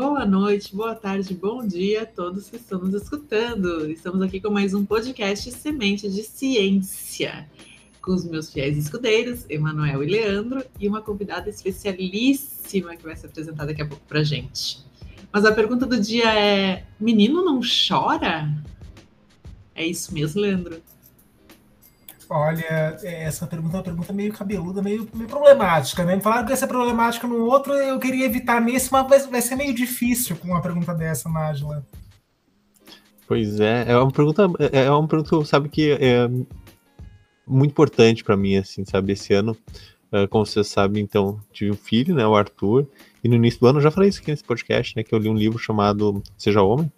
Boa noite, boa tarde, bom dia a todos que estão nos escutando. Estamos aqui com mais um podcast Semente de Ciência, com os meus fiéis escudeiros, Emanuel e Leandro, e uma convidada especialíssima que vai se apresentar daqui a pouco para gente. Mas a pergunta do dia é: menino não chora? É isso mesmo, Leandro? Olha, é, essa pergunta é uma pergunta meio cabeluda, meio, meio problemática, né? Me falaram que ia ser problemática no outro, eu queria evitar nesse, mas vai, vai ser meio difícil com uma pergunta dessa, Nájila. Pois é, é uma pergunta, é, é uma pergunta, sabe, que é muito importante para mim, assim, sabe? Esse ano, é, como você sabe, então, tive um filho, né, o Arthur, e no início do ano, eu já falei isso aqui nesse podcast, né, que eu li um livro chamado Seja Homem,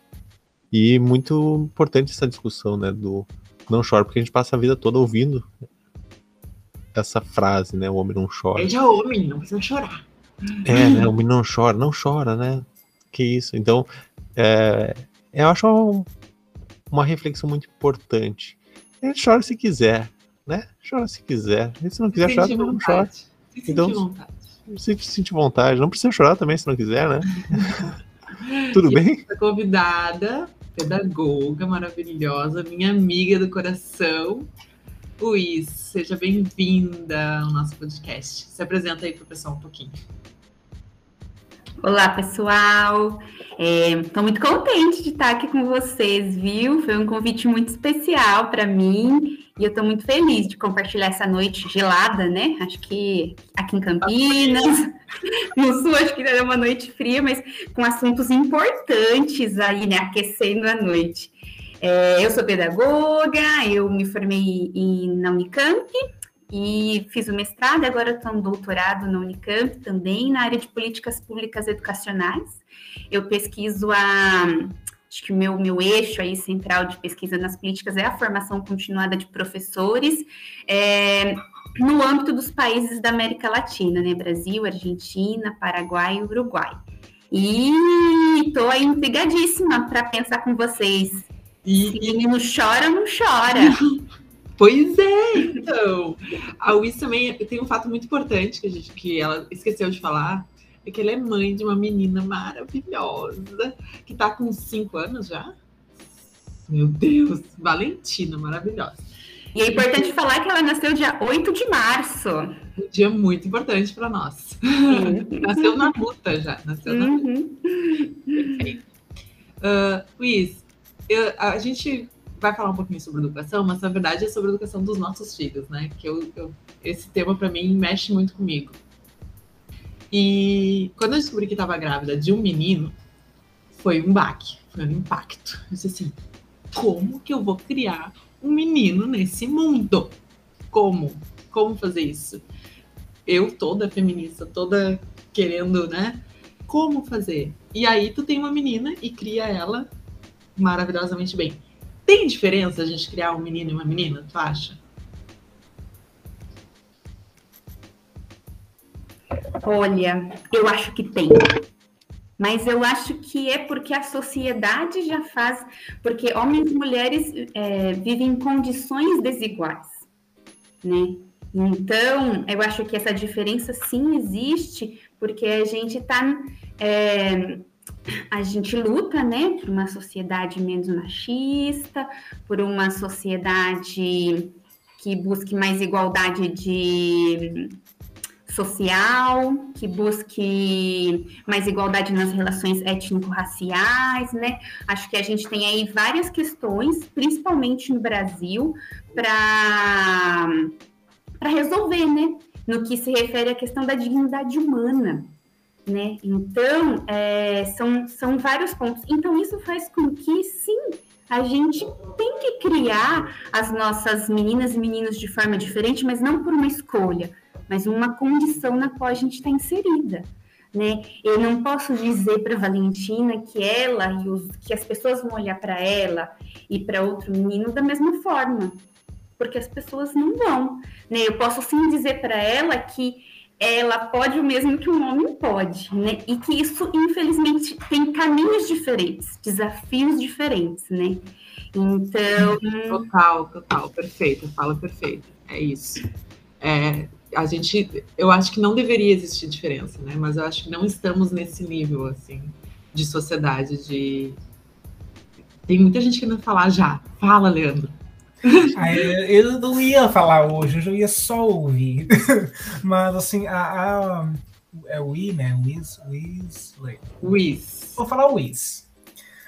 e muito importante essa discussão, né, do não chora, porque a gente passa a vida toda ouvindo essa frase, né? O homem não chora. Seja homem, não precisa chorar. É, né? O homem não chora, não chora, né? Que isso. Então, é, eu acho uma reflexão muito importante. A gente chora se quiser, né? Chora se quiser. E se não quiser chorar, também não chora. Se então, se sentir vontade. Não precisa chorar também se não quiser, né? Tudo e bem? Convidada pedagoga maravilhosa, minha amiga do coração. Luiz, seja bem-vinda ao nosso podcast. Se apresenta aí para o pessoal um pouquinho. Olá, pessoal. Estou é, muito contente de estar aqui com vocês, viu? Foi um convite muito especial para mim e eu estou muito feliz de compartilhar essa noite gelada, né? Acho que aqui em Campinas, no sul, acho que é uma noite fria, mas com assuntos importantes aí, né? Aquecendo a noite. É, eu sou pedagoga, eu me formei em, na Unicamp e fiz o mestrado, agora estou no doutorado na Unicamp também, na área de políticas públicas educacionais. Eu pesquiso a acho que o meu, meu eixo aí central de pesquisa nas políticas é a formação continuada de professores é, no âmbito dos países da América Latina, né? Brasil, Argentina, Paraguai e Uruguai. E estou aí intrigadíssima para pensar com vocês. E... Se menino chora, não chora. Pois é, então. A Luiz também tem um fato muito importante que, a gente, que ela esqueceu de falar, é que ela é mãe de uma menina maravilhosa, que está com cinco anos já. Meu Deus, Valentina, maravilhosa. E é importante falar que ela nasceu dia 8 de março. Um dia muito importante para nós. nasceu na luta já. Nasceu na luta. Uhum. Perfeito. Uh, Luiz, eu, a gente vai falar um pouquinho sobre educação, mas na verdade é sobre a educação dos nossos filhos, né? Que eu, eu esse tema para mim mexe muito comigo. E quando eu descobri que estava grávida de um menino, foi um baque, foi um impacto. Eu disse assim: como que eu vou criar um menino nesse mundo? Como? Como fazer isso? Eu, toda feminista, toda querendo, né? Como fazer? E aí tu tem uma menina e cria ela maravilhosamente bem. Tem diferença a gente criar um menino e uma menina, tu acha? Olha, eu acho que tem. Mas eu acho que é porque a sociedade já faz, porque homens e mulheres é, vivem em condições desiguais, né? Então, eu acho que essa diferença sim existe, porque a gente está. É, a gente luta, né, por uma sociedade menos machista, por uma sociedade que busque mais igualdade de social, que busque mais igualdade nas relações étnico-raciais, né? Acho que a gente tem aí várias questões, principalmente no Brasil, para resolver, né? No que se refere à questão da dignidade humana, né? Então, é, são, são vários pontos. Então, isso faz com que, sim, a gente tem que criar as nossas meninas e meninos de forma diferente, mas não por uma escolha, mas uma condição na qual a gente está inserida. Né? Eu não posso dizer para Valentina que ela e os, que as pessoas vão olhar para ela e para outro menino da mesma forma, porque as pessoas não vão. Né? Eu posso sim dizer para ela que ela pode o mesmo que um homem pode, né? E que isso, infelizmente, tem caminhos diferentes, desafios diferentes, né? Então. Total, total, perfeito, fala perfeito. É isso. É, a gente, eu acho que não deveria existir diferença, né? Mas eu acho que não estamos nesse nível, assim. de sociedade, de. Tem muita gente querendo falar já. Fala, Leandro. Ah, eu não ia falar hoje, eu ia só ouvir. Mas assim, a, a é Wii, né? Wiz, Wiz, Wiz. Vou falar Wiz.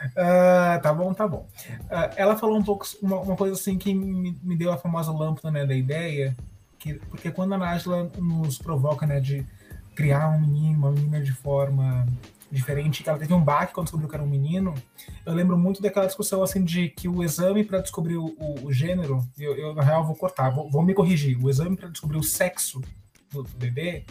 Uh, tá bom, tá bom. Uh, ela falou um pouco, uma, uma, coisa assim que me, me deu a famosa lâmpada né, da ideia, que, porque quando a Nájila nos provoca né, de criar um menino, uma menina de forma diferente, que ela teve um baque quando descobriu que era um menino, eu lembro muito daquela discussão assim de que o exame para descobrir o, o, o, gênero, eu, eu, na real vou cortar, vou, vou me corrigir, o exame para descobrir o sexo do, do bebê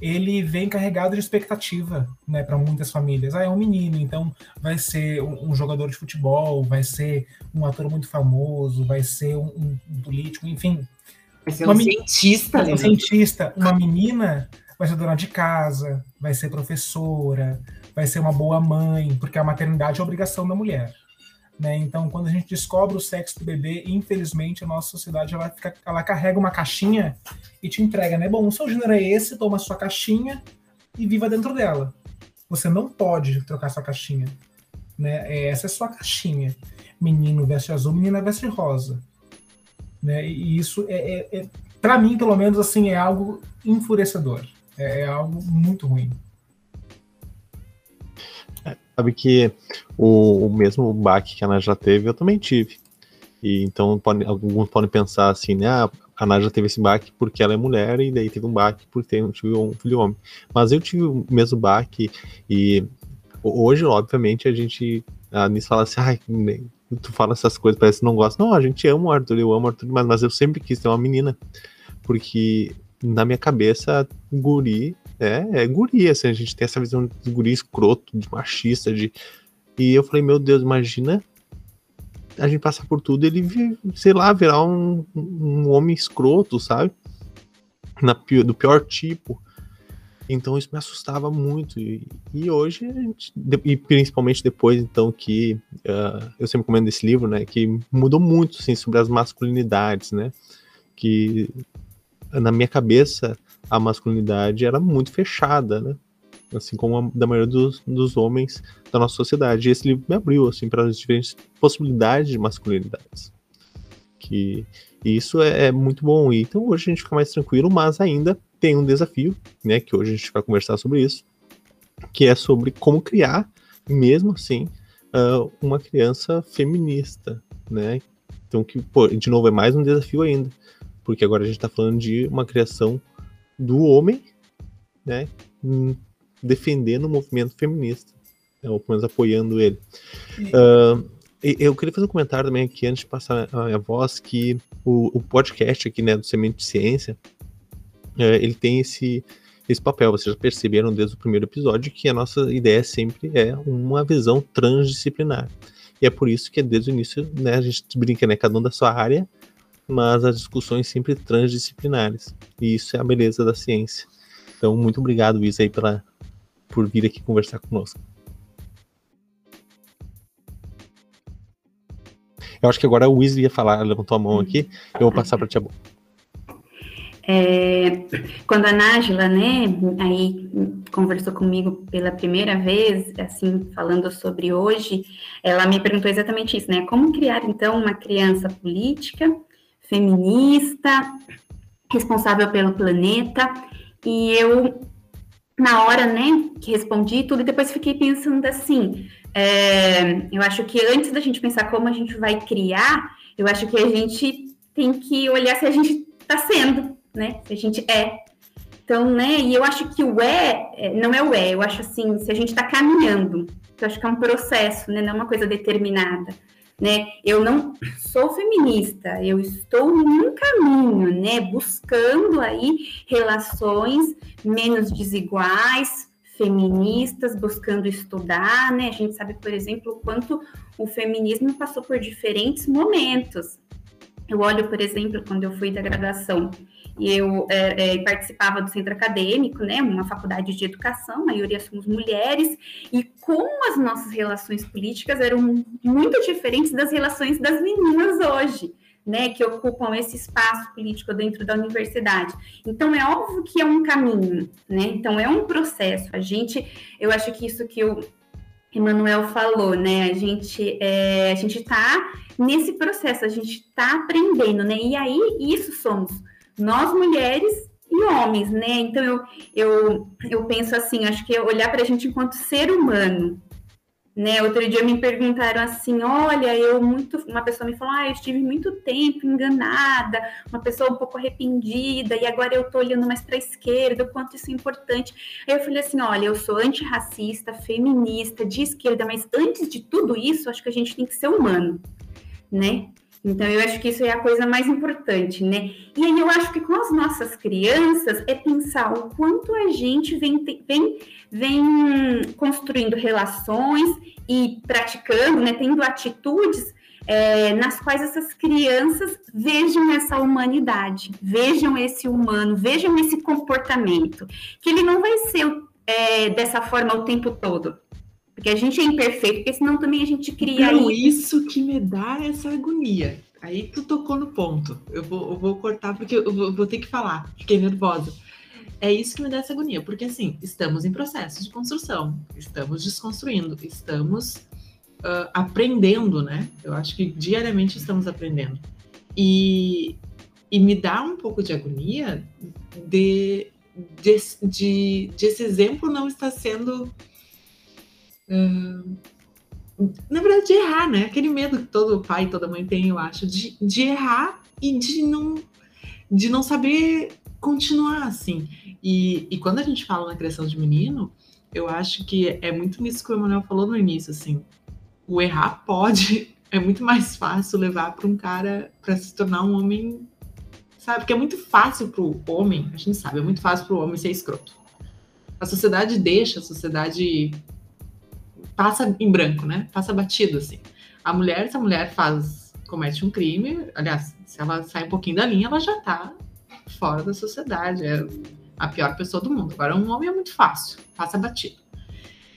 ele vem carregado de expectativa, né, para muitas famílias. Ah, é um menino, então vai ser um, um, jogador de futebol, vai ser um ator muito famoso, vai ser um, um político, enfim. Vai ser um cientista. Um cientista. Uma menina vai ser dona de casa, vai ser professora, vai ser uma boa mãe, porque a maternidade é obrigação da mulher. Né? Então, quando a gente descobre o sexo do bebê, infelizmente, a nossa sociedade ela, fica, ela carrega uma caixinha e te entrega, né? Bom, o seu gênero é esse, toma a sua caixinha e viva dentro dela. Você não pode trocar sua caixinha. Né? Essa é a sua caixinha. Menino veste azul, menina veste rosa. Né? E isso é, é, é para mim, pelo menos, assim, é algo enfurecedor. É, é algo muito ruim. Sabe que o, o mesmo baque que a Ana já teve, eu também tive. E então pode, alguns podem pensar assim, né? Ah, a Ana já teve esse baque porque ela é mulher e daí teve um baque porque tem, tive um filho homem. Mas eu tive o mesmo baque e hoje, obviamente, a gente a Nisso fala assim, ai, tu fala essas coisas, parece que não gosta. Não, a gente ama o Arthur, eu amo o Arthur, mas, mas eu sempre quis ter uma menina. Porque na minha cabeça, guri é, é guri, assim, a gente tem essa visão de guri escroto, de machista, de. E eu falei, meu Deus, imagina a gente passar por tudo ele, sei lá, virar um, um homem escroto, sabe? Na, do pior tipo. Então isso me assustava muito. E, e hoje, gente, e principalmente depois, então, que uh, eu sempre comendo esse livro, né? Que mudou muito, assim, sobre as masculinidades, né? Que na minha cabeça a masculinidade era muito fechada, né? Assim como a da maioria dos, dos homens da nossa sociedade. E esse livro me abriu assim para as diferentes possibilidades de masculinidades. Que e isso é, é, muito bom. E, então hoje a gente fica mais tranquilo, mas ainda tem um desafio, né? Que hoje a gente vai conversar sobre isso, que é sobre como criar, mesmo assim, uh, uma criança feminista, né? Então que, pô, de novo, é mais um desafio ainda, porque agora a gente está falando de uma criação do homem, né, defendendo o movimento feminista, né, ou pelo menos apoiando ele. Uh, eu queria fazer um comentário também aqui, antes de passar a minha voz, que o, o podcast aqui, né, do Semente de Ciência, uh, ele tem esse, esse papel. Vocês já perceberam desde o primeiro episódio que a nossa ideia sempre é uma visão transdisciplinar. E é por isso que desde o início, né, a gente brinca, né, cada um da sua área, mas as discussões sempre transdisciplinares. E isso é a beleza da ciência. Então, muito obrigado, Isa, aí, pela, por vir aqui conversar conosco. Eu acho que agora o Weasley ia falar, levantou a mão aqui, eu vou passar para a Tia é, quando a Nájila, né, aí conversou comigo pela primeira vez, assim, falando sobre hoje, ela me perguntou exatamente isso, né, como criar, então, uma criança política feminista, responsável pelo planeta. E eu, na hora, né, que respondi tudo, e depois fiquei pensando assim: é, eu acho que antes da gente pensar como a gente vai criar, eu acho que a gente tem que olhar se a gente está sendo, né? Se a gente é. Então, né, e eu acho que o é, é não é o é, eu acho assim, se a gente está caminhando, eu acho que é um processo, né, não é uma coisa determinada né? Eu não sou feminista, eu estou num caminho, né? Buscando aí relações menos desiguais, feministas, buscando estudar, né? A gente sabe, por exemplo, o quanto o feminismo passou por diferentes momentos. Eu olho, por exemplo, quando eu fui da graduação eu é, é, participava do centro acadêmico, né, uma faculdade de educação, a maioria somos mulheres, e como as nossas relações políticas eram muito diferentes das relações das meninas hoje. Né, que ocupam esse espaço político dentro da universidade. Então é óbvio que é um caminho, né? Então é um processo. A gente, eu acho que isso que eu Emanuel falou, né? A gente é, a gente está nesse processo, a gente está aprendendo, né? E aí isso somos nós mulheres e homens, né? Então eu eu, eu penso assim, acho que olhar para a gente enquanto ser humano, né? Outro dia me perguntaram assim: olha, eu muito. Uma pessoa me falou: ah, eu estive muito tempo enganada, uma pessoa um pouco arrependida, e agora eu tô olhando mais para a esquerda, o quanto isso é importante. Aí eu falei assim: olha, eu sou antirracista, feminista, de esquerda, mas antes de tudo isso, acho que a gente tem que ser humano, né? Então, eu acho que isso é a coisa mais importante, né? E aí, eu acho que com as nossas crianças é pensar o quanto a gente vem, vem, vem construindo relações e praticando, né? Tendo atitudes é, nas quais essas crianças vejam essa humanidade, vejam esse humano, vejam esse comportamento, que ele não vai ser é, dessa forma o tempo todo. Porque a gente é imperfeito, porque senão também a gente cria. Não, isso que me dá essa agonia. Aí tu tocou no ponto. Eu vou, eu vou cortar porque eu vou, vou ter que falar. Fiquei nervosa. É isso que me dá essa agonia, porque assim, estamos em processo de construção, estamos desconstruindo, estamos uh, aprendendo, né? Eu acho que diariamente estamos aprendendo. E, e me dá um pouco de agonia de, de, de, de esse exemplo não estar sendo na verdade, de errar, né? Aquele medo que todo pai e toda mãe tem, eu acho, de, de errar e de não, de não saber continuar assim. E, e quando a gente fala na criação de menino, eu acho que é muito nisso que o Emanuel falou no início, assim. O errar pode, é muito mais fácil levar para um cara para se tornar um homem, sabe? Porque é muito fácil para o homem, a gente sabe, é muito fácil para o homem ser escroto. A sociedade deixa, a sociedade passa em branco, né? Passa batido, assim. A mulher, se a mulher faz, comete um crime, aliás, se ela sai um pouquinho da linha, ela já tá fora da sociedade, é a pior pessoa do mundo. Agora, um homem é muito fácil, passa batido.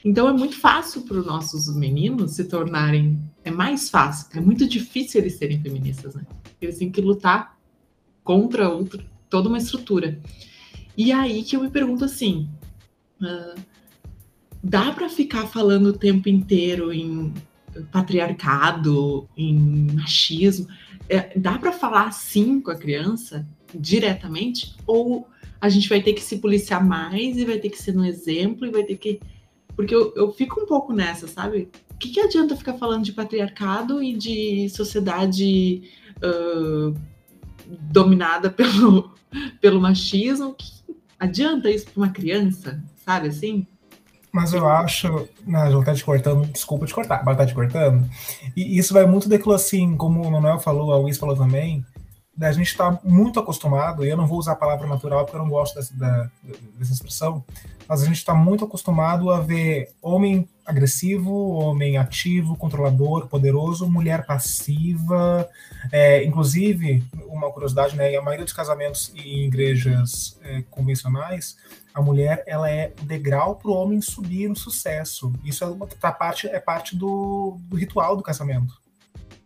Então, é muito fácil para os nossos meninos se tornarem. É mais fácil, é muito difícil eles serem feministas, né? Eles têm que lutar contra outro, toda uma estrutura. E aí que eu me pergunto assim: uh, dá para ficar falando o tempo inteiro em patriarcado, em machismo? É, dá para falar assim com a criança diretamente? Ou a gente vai ter que se policiar mais e vai ter que ser um exemplo e vai ter que. Porque eu, eu fico um pouco nessa, sabe? O que, que adianta ficar falando de patriarcado e de sociedade uh, dominada pelo, pelo machismo? Que adianta isso para uma criança, sabe assim? Mas eu acho. Não, já tá te cortando, desculpa te cortar, mas tá te cortando. E isso vai muito daquilo assim, como o Manuel falou, a Luiz falou também, a gente está muito acostumado, e eu não vou usar a palavra natural porque eu não gosto dessa, da, dessa expressão, mas a gente está muito acostumado a ver homem agressivo, homem ativo, controlador, poderoso, mulher passiva. É, inclusive, uma curiosidade, né, a maioria dos casamentos em igrejas é, convencionais, a mulher ela é o degrau para o homem subir no sucesso. Isso é, tá parte, é parte do, do ritual do casamento.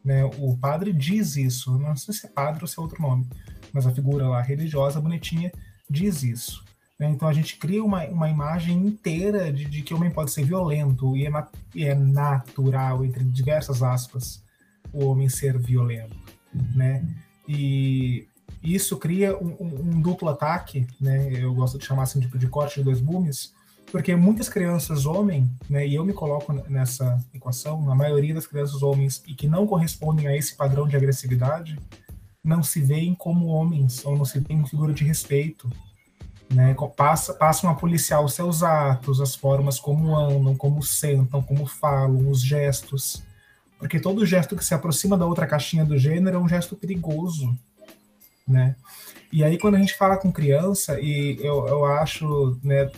Né? O padre diz isso, não sei se é padre ou se é outro nome, mas a figura lá religiosa, bonitinha, diz isso. Né? Então a gente cria uma, uma imagem inteira de, de que o homem pode ser violento e é, nat e é natural, entre diversas aspas, o homem ser violento. Né? E isso cria um, um, um, duplo ataque, né? Eu gosto de chamar assim tipo de corte de dois gumes, porque muitas crianças homem, né? E eu me coloco nessa equação, a maioria das crianças homens e que não correspondem a esse padrão de agressividade, não se veem como homens ou não se veem como figura de respeito, né? Passa, passam a policiar os seus atos, as formas como andam, como sentam, como falam, os gestos, porque todo gesto que se aproxima da outra caixinha do gênero é um gesto perigoso né? E aí quando a gente fala com criança, e eu, eu acho, né,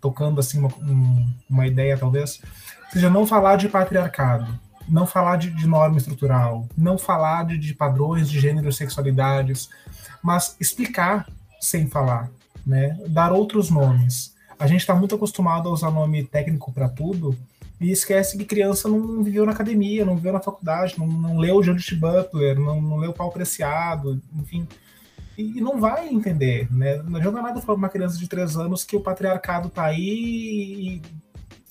tocando assim uma, uma ideia talvez, seja não falar de patriarcado, não falar de, de norma estrutural, não falar de, de padrões de gênero e sexualidades, mas explicar sem falar, né? Dar outros nomes. A gente está muito acostumado a usar nome técnico para tudo, e esquece que criança não viveu na academia, não viveu na faculdade, não, não leu Judith Butler, não, não leu Pau Preciado, enfim, e, não vai entender, né? Não adianta nada falar para uma criança de três anos que o patriarcado tá aí e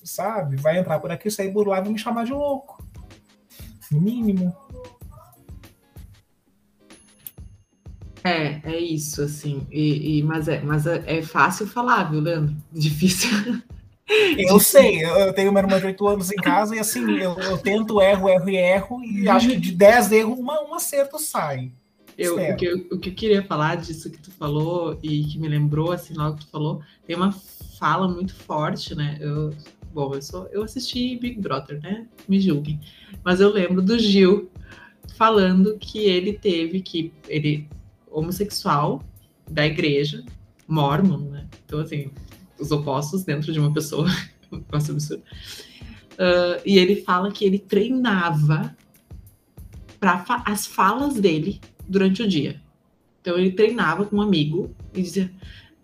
sabe? Vai entrar por aqui, sair por lá e me chamar de louco. Mínimo. É, é isso, assim. E, e mas é, mas é, é, fácil falar, viu, Leandro? Difícil. Eu sei, eu tenho uma irmã de 8 anos em casa e assim, eu, eu tento, erro, erro e erro, e acho que de 10 erros, uma, um acerto sai. Eu, o, que eu, o que eu queria falar disso que tu falou e que me lembrou, assim, logo que tu falou, tem uma fala muito forte, né? Eu, bom, eu, sou, eu assisti Big Brother, né? Me julguem. Mas eu lembro do Gil falando que ele teve que. Ele homossexual da igreja, mormon, né? Então, assim, os opostos dentro de uma pessoa. Nossa, absurdo. Uh, e ele fala que ele treinava para fa as falas dele durante o dia. Então ele treinava com um amigo e dizia: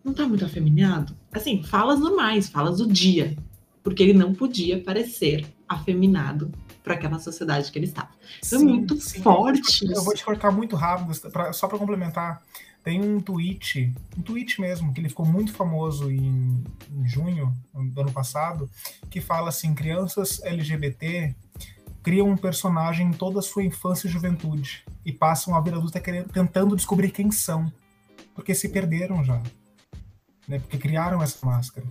não tá muito afeminado? Assim, falas normais, falas do dia. Porque ele não podia parecer afeminado para aquela sociedade que ele estava. Então, é sim, é muito sim. forte. Eu vou te cortar muito rápido, pra, só para complementar. Tem um tweet, um tweet mesmo, que ele ficou muito famoso em, em junho do ano passado, que fala assim: crianças LGBT criam um personagem em toda a sua infância e juventude e passam a vida adulta querendo, tentando descobrir quem são, porque se perderam já, né? Porque criaram essa máscara.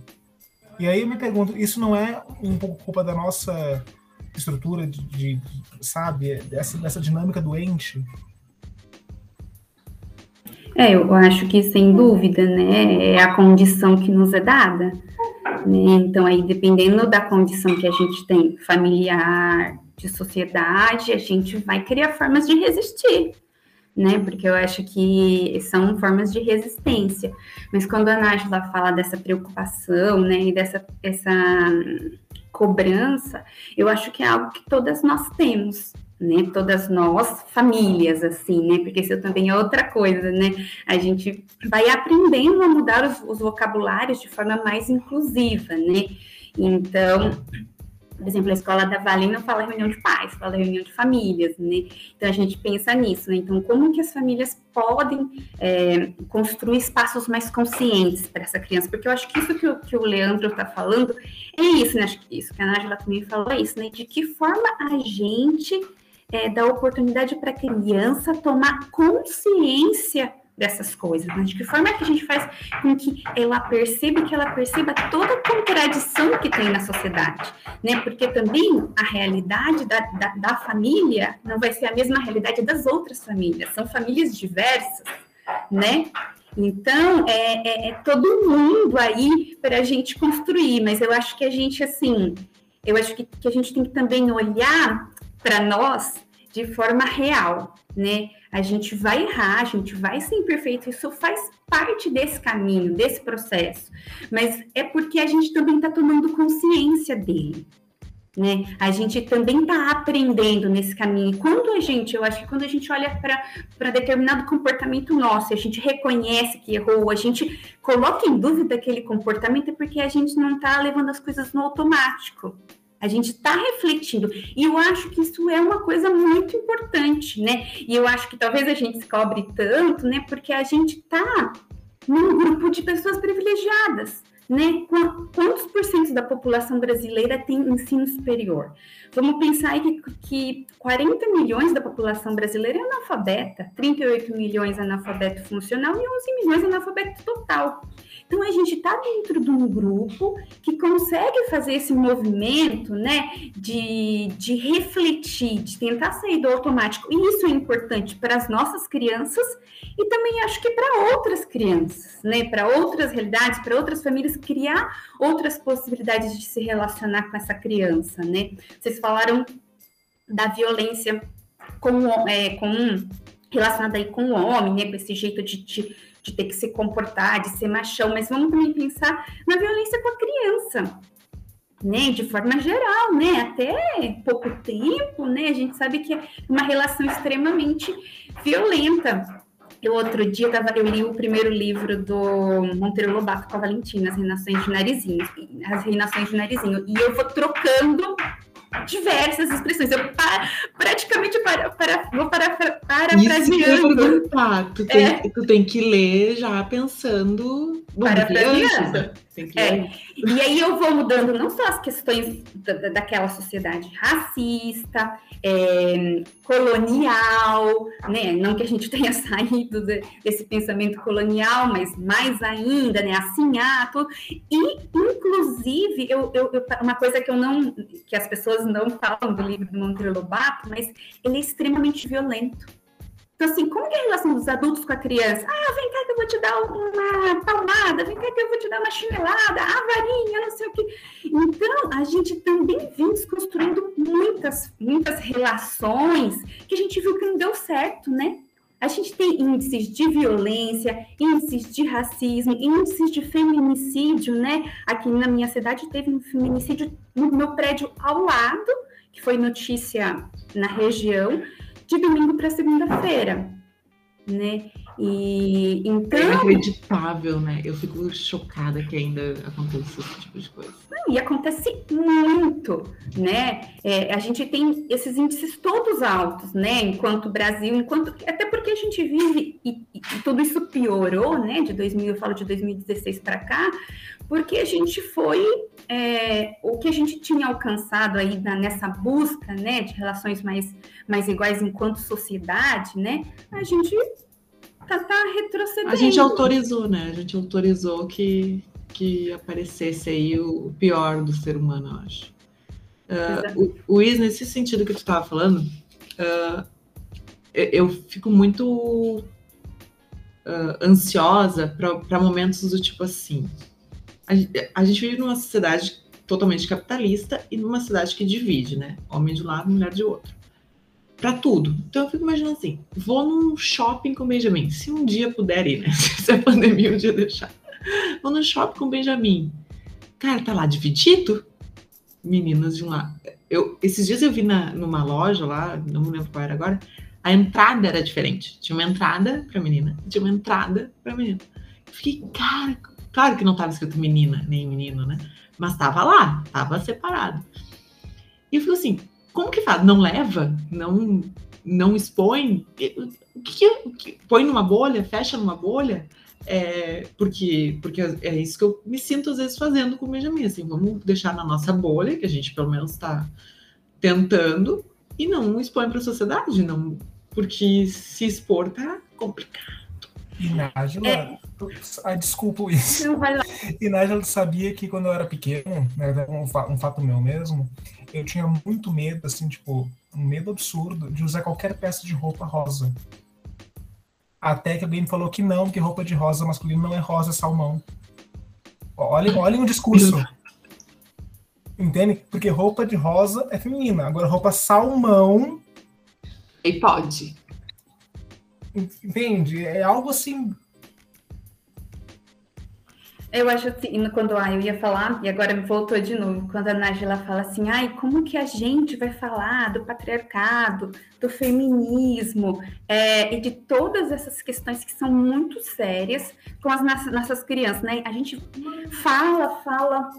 E aí eu me pergunto, isso não é um pouco culpa da nossa estrutura de, de sabe, dessa, dessa dinâmica doente é, eu acho que sem dúvida, né, é a condição que nos é dada. Né? Então, aí, dependendo da condição que a gente tem, familiar, de sociedade, a gente vai criar formas de resistir, né? Porque eu acho que são formas de resistência. Mas quando a Nájila fala dessa preocupação, né, e dessa essa cobrança, eu acho que é algo que todas nós temos, né? Todas nós, famílias, assim, né? Porque isso também é outra coisa, né? A gente vai aprendendo a mudar os, os vocabulários de forma mais inclusiva, né? Então, por exemplo, a escola da Vale não fala reunião de pais, fala reunião de famílias, né? Então a gente pensa nisso, né? Então, como que as famílias podem é, construir espaços mais conscientes para essa criança? Porque eu acho que isso que o, que o Leandro está falando é isso, né? Acho que isso que a Nájila também falou é isso, né? De que forma a gente é, dá oportunidade para a criança tomar consciência dessas coisas, né? de que forma que a gente faz com que ela perceba que ela perceba toda a contradição que tem na sociedade, né? Porque também a realidade da, da, da família não vai ser a mesma realidade das outras famílias, são famílias diversas, né? Então, é, é, é todo mundo aí para a gente construir, mas eu acho que a gente, assim, eu acho que, que a gente tem que também olhar para nós de forma real, né? A gente vai errar, a gente vai ser imperfeito, isso faz parte desse caminho, desse processo, mas é porque a gente também está tomando consciência dele. Né? A gente também está aprendendo nesse caminho. quando a gente, eu acho que quando a gente olha para determinado comportamento nosso, a gente reconhece que errou, a gente coloca em dúvida aquele comportamento, é porque a gente não está levando as coisas no automático. A gente está refletindo. E eu acho que isso é uma coisa muito importante, né? E eu acho que talvez a gente se cobre tanto, né? Porque a gente está num grupo de pessoas privilegiadas, né? Quantos por cento da população brasileira tem ensino superior? Vamos pensar que, que 40 milhões da população brasileira é analfabeta, 38 milhões analfabeto funcional e 11 milhões analfabeto total. Então a gente está dentro de um grupo que consegue fazer esse movimento, né, de, de refletir, de tentar sair do automático. E isso é importante para as nossas crianças e também acho que para outras crianças, né, para outras realidades, para outras famílias criar outras possibilidades de se relacionar com essa criança, né? Vocês falaram da violência com, é, com relacionada aí com o homem, né, com esse jeito de, de de ter que se comportar, de ser machão, mas vamos também pensar na violência com a criança, né, de forma geral, né, até pouco tempo, né, a gente sabe que é uma relação extremamente violenta. Eu outro dia tava, eu li o primeiro livro do Monteiro Lobato com a Valentina, As Reinações de Narizinho, As Reinações de Narizinho, e eu vou trocando diversas expressões. Eu pa praticamente para, para, vou para, parafraseando. Tu, tem, é. tu tem que ler já pensando. Parafraseando. É. E aí eu vou mudando não só as questões da, daquela sociedade racista, é, colonial, né? Não que a gente tenha saído de, desse pensamento colonial, mas mais ainda, né? Assim, ah. E, inclusive, eu, eu, eu, uma coisa que eu não, que as pessoas não falam do livro do Monteiro Lobato, mas ele é extremamente violento. Então, assim, como é a relação dos adultos com a criança? Ah, vem cá que eu vou te dar uma palmada, vem cá que eu vou te dar uma chinelada, a varinha, não sei o quê. Então, a gente também vem desconstruindo muitas, muitas relações que a gente viu que não deu certo, né? A gente tem índices de violência, índices de racismo, índices de feminicídio, né? Aqui na minha cidade teve um feminicídio no meu prédio ao lado, que foi notícia na região de domingo para segunda-feira, né? E então. É inacreditável, né? Eu fico chocada que ainda aconteça esse tipo de coisa. Não, e acontece muito, né? É, a gente tem esses índices todos altos, né? Enquanto Brasil, enquanto. Até porque a gente vive, e, e tudo isso piorou, né? De 2000, eu falo de 2016 para cá, porque a gente foi é, o que a gente tinha alcançado aí na, nessa busca, né, de relações mais, mais iguais enquanto sociedade, né, a gente tá, tá retrocedendo. A gente autorizou, né, a gente autorizou que, que aparecesse aí o pior do ser humano, eu acho. Uh, o, o Is, nesse sentido que tu estava falando, uh, eu, fico muito uh, ansiosa para momentos do tipo assim, a, gente vive numa sociedade totalmente capitalista e numa cidade que divide, né? Homem de um lado, mulher de outro. Para tudo. Então eu fico imaginando assim: vou num shopping com o Benjamin. Se um dia puder ir, né? Se a pandemia um dia deixar. Vou no shopping com o Benjamin. Cara, tá lá dividido? Meninas de um lado. Eu, esses dias eu vi na, numa loja lá, não me lembro qual era agora, a entrada era diferente. Tinha uma entrada pra menina, tinha uma entrada pra menina. Eu fiquei, cara, Claro que não estava escrito menina nem menino, né? Mas estava lá, estava separado. E eu fico assim, como que faz? Não leva? Não não expõe? O que, que, que põe numa bolha? Fecha numa bolha? É, porque, porque é isso que eu me sinto às vezes fazendo com o Benjamin, assim, vamos deixar na nossa bolha, que a gente pelo menos está tentando, e não expõe para a sociedade, não, porque se expor tá complicado. E Nájila, é. ah, desculpa isso. Não vai lá. E Nájila sabia que quando eu era pequeno, né, um, um fato meu mesmo, eu tinha muito medo, assim, tipo, um medo absurdo de usar qualquer peça de roupa rosa. Até que alguém me falou que não, que roupa de rosa masculino não é rosa, é salmão. Olhem, olhem o discurso. Entende? Porque roupa de rosa é feminina. Agora, roupa salmão. E pode. Entende? É algo assim. Eu acho assim, quando ah, eu ia falar, e agora me voltou de novo, quando a Nájila fala assim, ai, como que a gente vai falar do patriarcado, do feminismo, é, e de todas essas questões que são muito sérias com as nossas, nossas crianças, né? A gente fala, fala.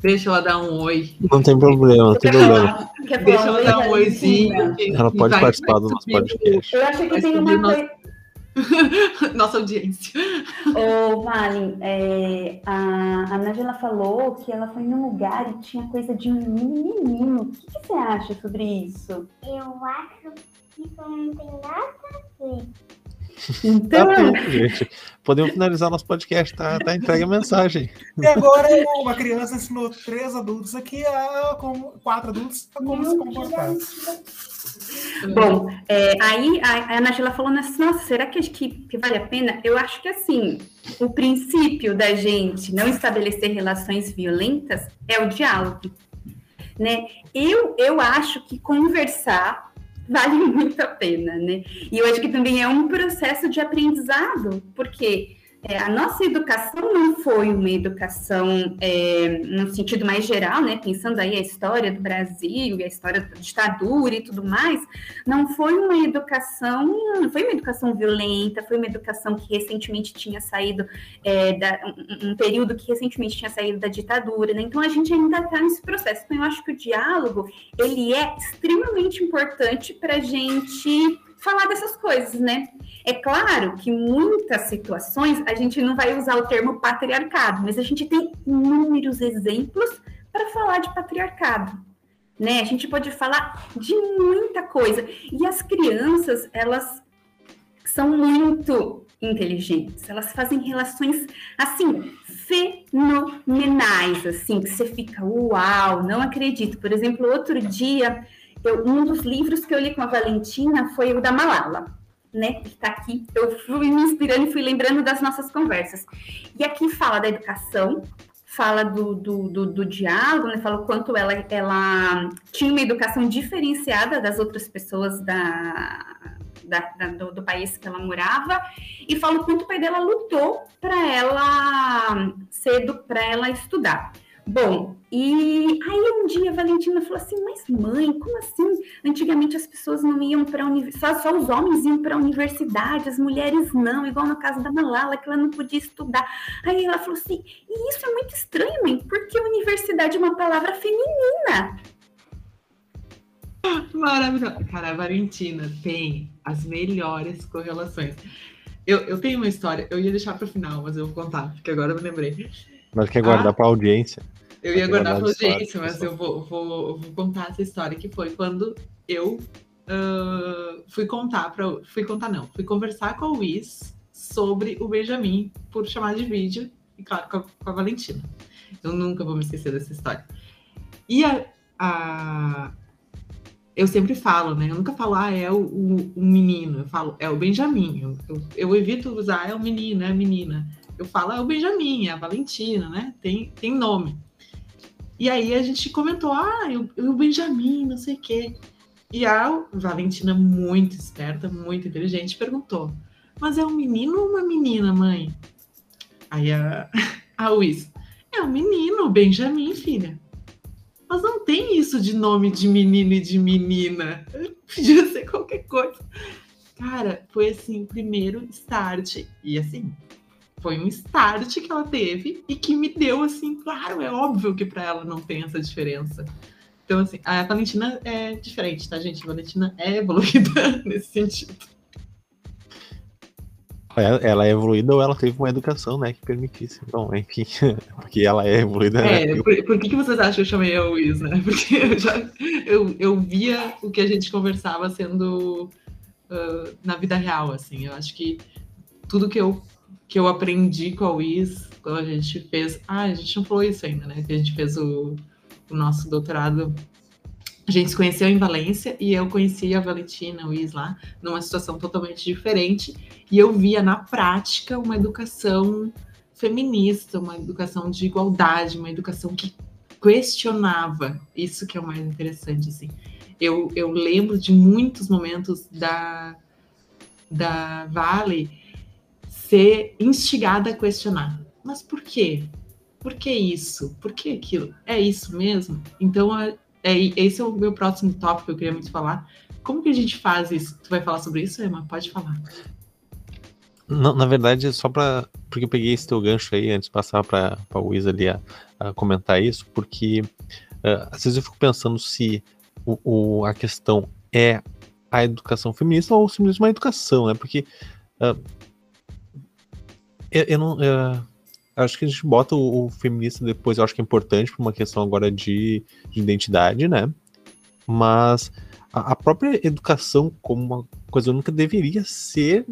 Deixa ela dar um oi. Não tem problema, não tem problema. Deixa ela dar um oizinho. Ela pode participar do nosso podcast. Eu acho que tem uma coisa. Nossa audiência. Ô, Malin, é, a, a Nájila falou que ela foi num lugar e tinha coisa de um menino. O que, que você acha sobre isso? Eu acho que não tem nada a ver. Então, tá gente. Podemos finalizar nosso podcast, tá? tá entregue a mensagem. E agora uma criança ensinou três adultos aqui, a, como, quatro adultos, a como se comportar. Bom, é, aí a, a Angela falou, nossa, será que, que, que vale a pena? Eu acho que assim, o princípio da gente não estabelecer relações violentas é o diálogo. Né? Eu, eu acho que conversar vale muito a pena, né? E eu acho que também é um processo de aprendizado, porque é, a nossa educação não foi uma educação é, no sentido mais geral, né? Pensando aí a história do Brasil e a história da ditadura e tudo mais, não foi uma educação, foi uma educação violenta, foi uma educação que recentemente tinha saído é, da, um, um, período que recentemente tinha saído da ditadura, né? Então a gente ainda está nesse processo. Então eu acho que o diálogo ele é extremamente importante para a gente falar dessas coisas, né? É claro que muitas situações a gente não vai usar o termo patriarcado, mas a gente tem inúmeros exemplos para falar de patriarcado. Né? A gente pode falar de muita coisa. E as crianças, elas são muito inteligentes. Elas fazem relações assim fenomenais, assim, que você fica, uau, não acredito. Por exemplo, outro dia eu, um dos livros que eu li com a Valentina foi o da Malala, né? Que está aqui. Eu fui me inspirando e fui lembrando das nossas conversas. E aqui fala da educação, fala do, do, do, do diálogo, né? Fala o quanto ela, ela tinha uma educação diferenciada das outras pessoas da, da, da, do, do, país que ela morava e fala o quanto o pai dela lutou para ela cedo para ela estudar. Bom, e aí um dia a Valentina falou assim: Mas mãe, como assim? Antigamente as pessoas não iam para a universidade, só os homens iam para a universidade, as mulheres não, igual na casa da Malala, que ela não podia estudar. Aí ela falou assim: E isso é muito estranho, mãe, porque universidade é uma palavra feminina. Maravilhoso. Cara, a Valentina tem as melhores correlações. Eu, eu tenho uma história, eu ia deixar para o final, mas eu vou contar, porque agora eu me lembrei. Mas quer guardar ah, para audiência? Eu ia guardar para audiência, mas eu vou, vou, vou, contar essa história que foi quando eu uh, fui contar para, fui contar não, fui conversar com a Luiz sobre o Benjamin por chamar de vídeo e claro com a, com a Valentina. Eu nunca vou me esquecer dessa história. E a, a eu sempre falo, né? Eu nunca falo, ah, é o, o, o menino. Eu falo, é o Benjamin. Eu, eu, eu, evito usar, é o menino, é a menina eu falo, é o Benjamin, é a Valentina, né? Tem, tem nome. E aí a gente comentou, ah, o Benjamin, não sei o quê. E a Valentina, muito esperta, muito inteligente, perguntou: Mas é um menino ou uma menina, mãe? Aí a, a É um menino, Benjamin, filha. Mas não tem isso de nome de menino e de menina. Podia ser qualquer coisa. Cara, foi assim, o primeiro start. E assim, foi um start que ela teve e que me deu assim, claro, é óbvio que para ela não tem essa diferença. Então, assim, a Valentina é diferente, tá, gente? A Valentina é evoluída nesse sentido. Ela é evoluída ou ela teve uma educação, né, que permitisse. Bom, enfim, porque ela é evoluída. É, né? por, por, que, que vocês acham que eu chamei a Luiz, né? Porque eu já eu, eu via o que a gente conversava sendo uh, na vida real, assim. Eu acho que tudo que eu que eu aprendi com a Wiz quando a gente fez. Ah, a gente não falou isso ainda, né? Que a gente fez o, o nosso doutorado. A gente se conheceu em Valência e eu conheci a Valentina, a Wiz lá, numa situação totalmente diferente. E eu via na prática uma educação feminista, uma educação de igualdade, uma educação que questionava. Isso que é o mais interessante, assim. Eu, eu lembro de muitos momentos da, da Vale ser instigada a questionar. Mas por quê? Por que isso? Por que aquilo? É isso mesmo? Então, é, é, esse é o meu próximo tópico que eu queria muito falar. Como que a gente faz isso? Tu vai falar sobre isso, Emma? Pode falar. Não, na verdade, só para porque eu peguei esse teu gancho aí antes de passar para a Wiz ali a, a, comentar isso, porque uh, às vezes eu fico pensando se o, o, a questão é a educação feminista ou simplesmente uma educação, né? Porque uh, eu, eu não. Eu, acho que a gente bota o, o, feminista depois, eu acho que é importante por uma questão agora de, de identidade, né? Mas a, a, própria educação como uma coisa nunca deveria ser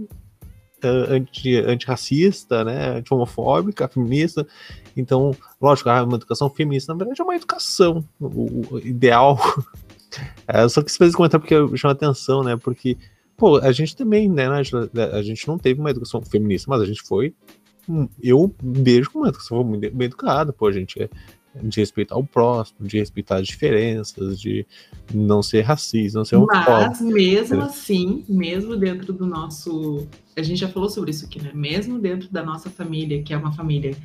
uh, anti, antirracista, né? Anti-homofóbica, feminista. Então, lógico, ah, uma educação feminista, na verdade, é uma educação o, o ideal. é, só que você fez comentar porque chama atenção, né? Porque Pô, a gente também, né, Angela, a gente não teve uma educação feminista, mas a gente foi. Eu beijo com uma educação muito bem educada, pô, a gente é, de respeitar o próximo, de respeitar as diferenças, de não ser racista, não ser homofóbico. Mas mesmo assim, mesmo dentro do nosso. A gente já falou sobre isso aqui, né? Mesmo dentro da nossa família, que é uma família,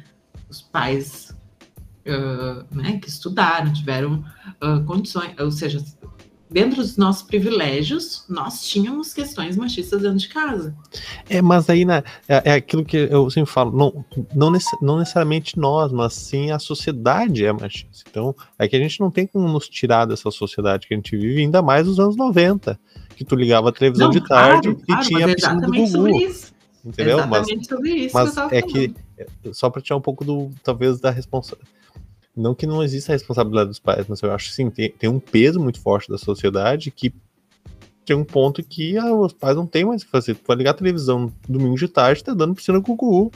os pais uh, né, que estudaram, tiveram uh, condições, ou seja, dentro dos nossos privilégios, nós tínhamos questões machistas dentro de casa. É, mas aí né, é, é aquilo que eu sempre falo, não, não, não, necessariamente nós, mas sim a sociedade é machista. Então, é que a gente não tem como nos tirar dessa sociedade que a gente vive, ainda mais nos anos 90, que tu ligava a televisão não, de tarde claro, claro, e tinha a piscina do Gugu. Entendeu? Exatamente mas, sobre isso mas que eu é que, só para tirar um pouco do, talvez, da responsabilidade não que não exista a responsabilidade dos pais, mas eu acho que sim, tem, tem um peso muito forte da sociedade que tem um ponto que ah, os pais não têm mais o que fazer. Tu vai ligar a televisão domingo de tarde, tá dando piscina Gugu.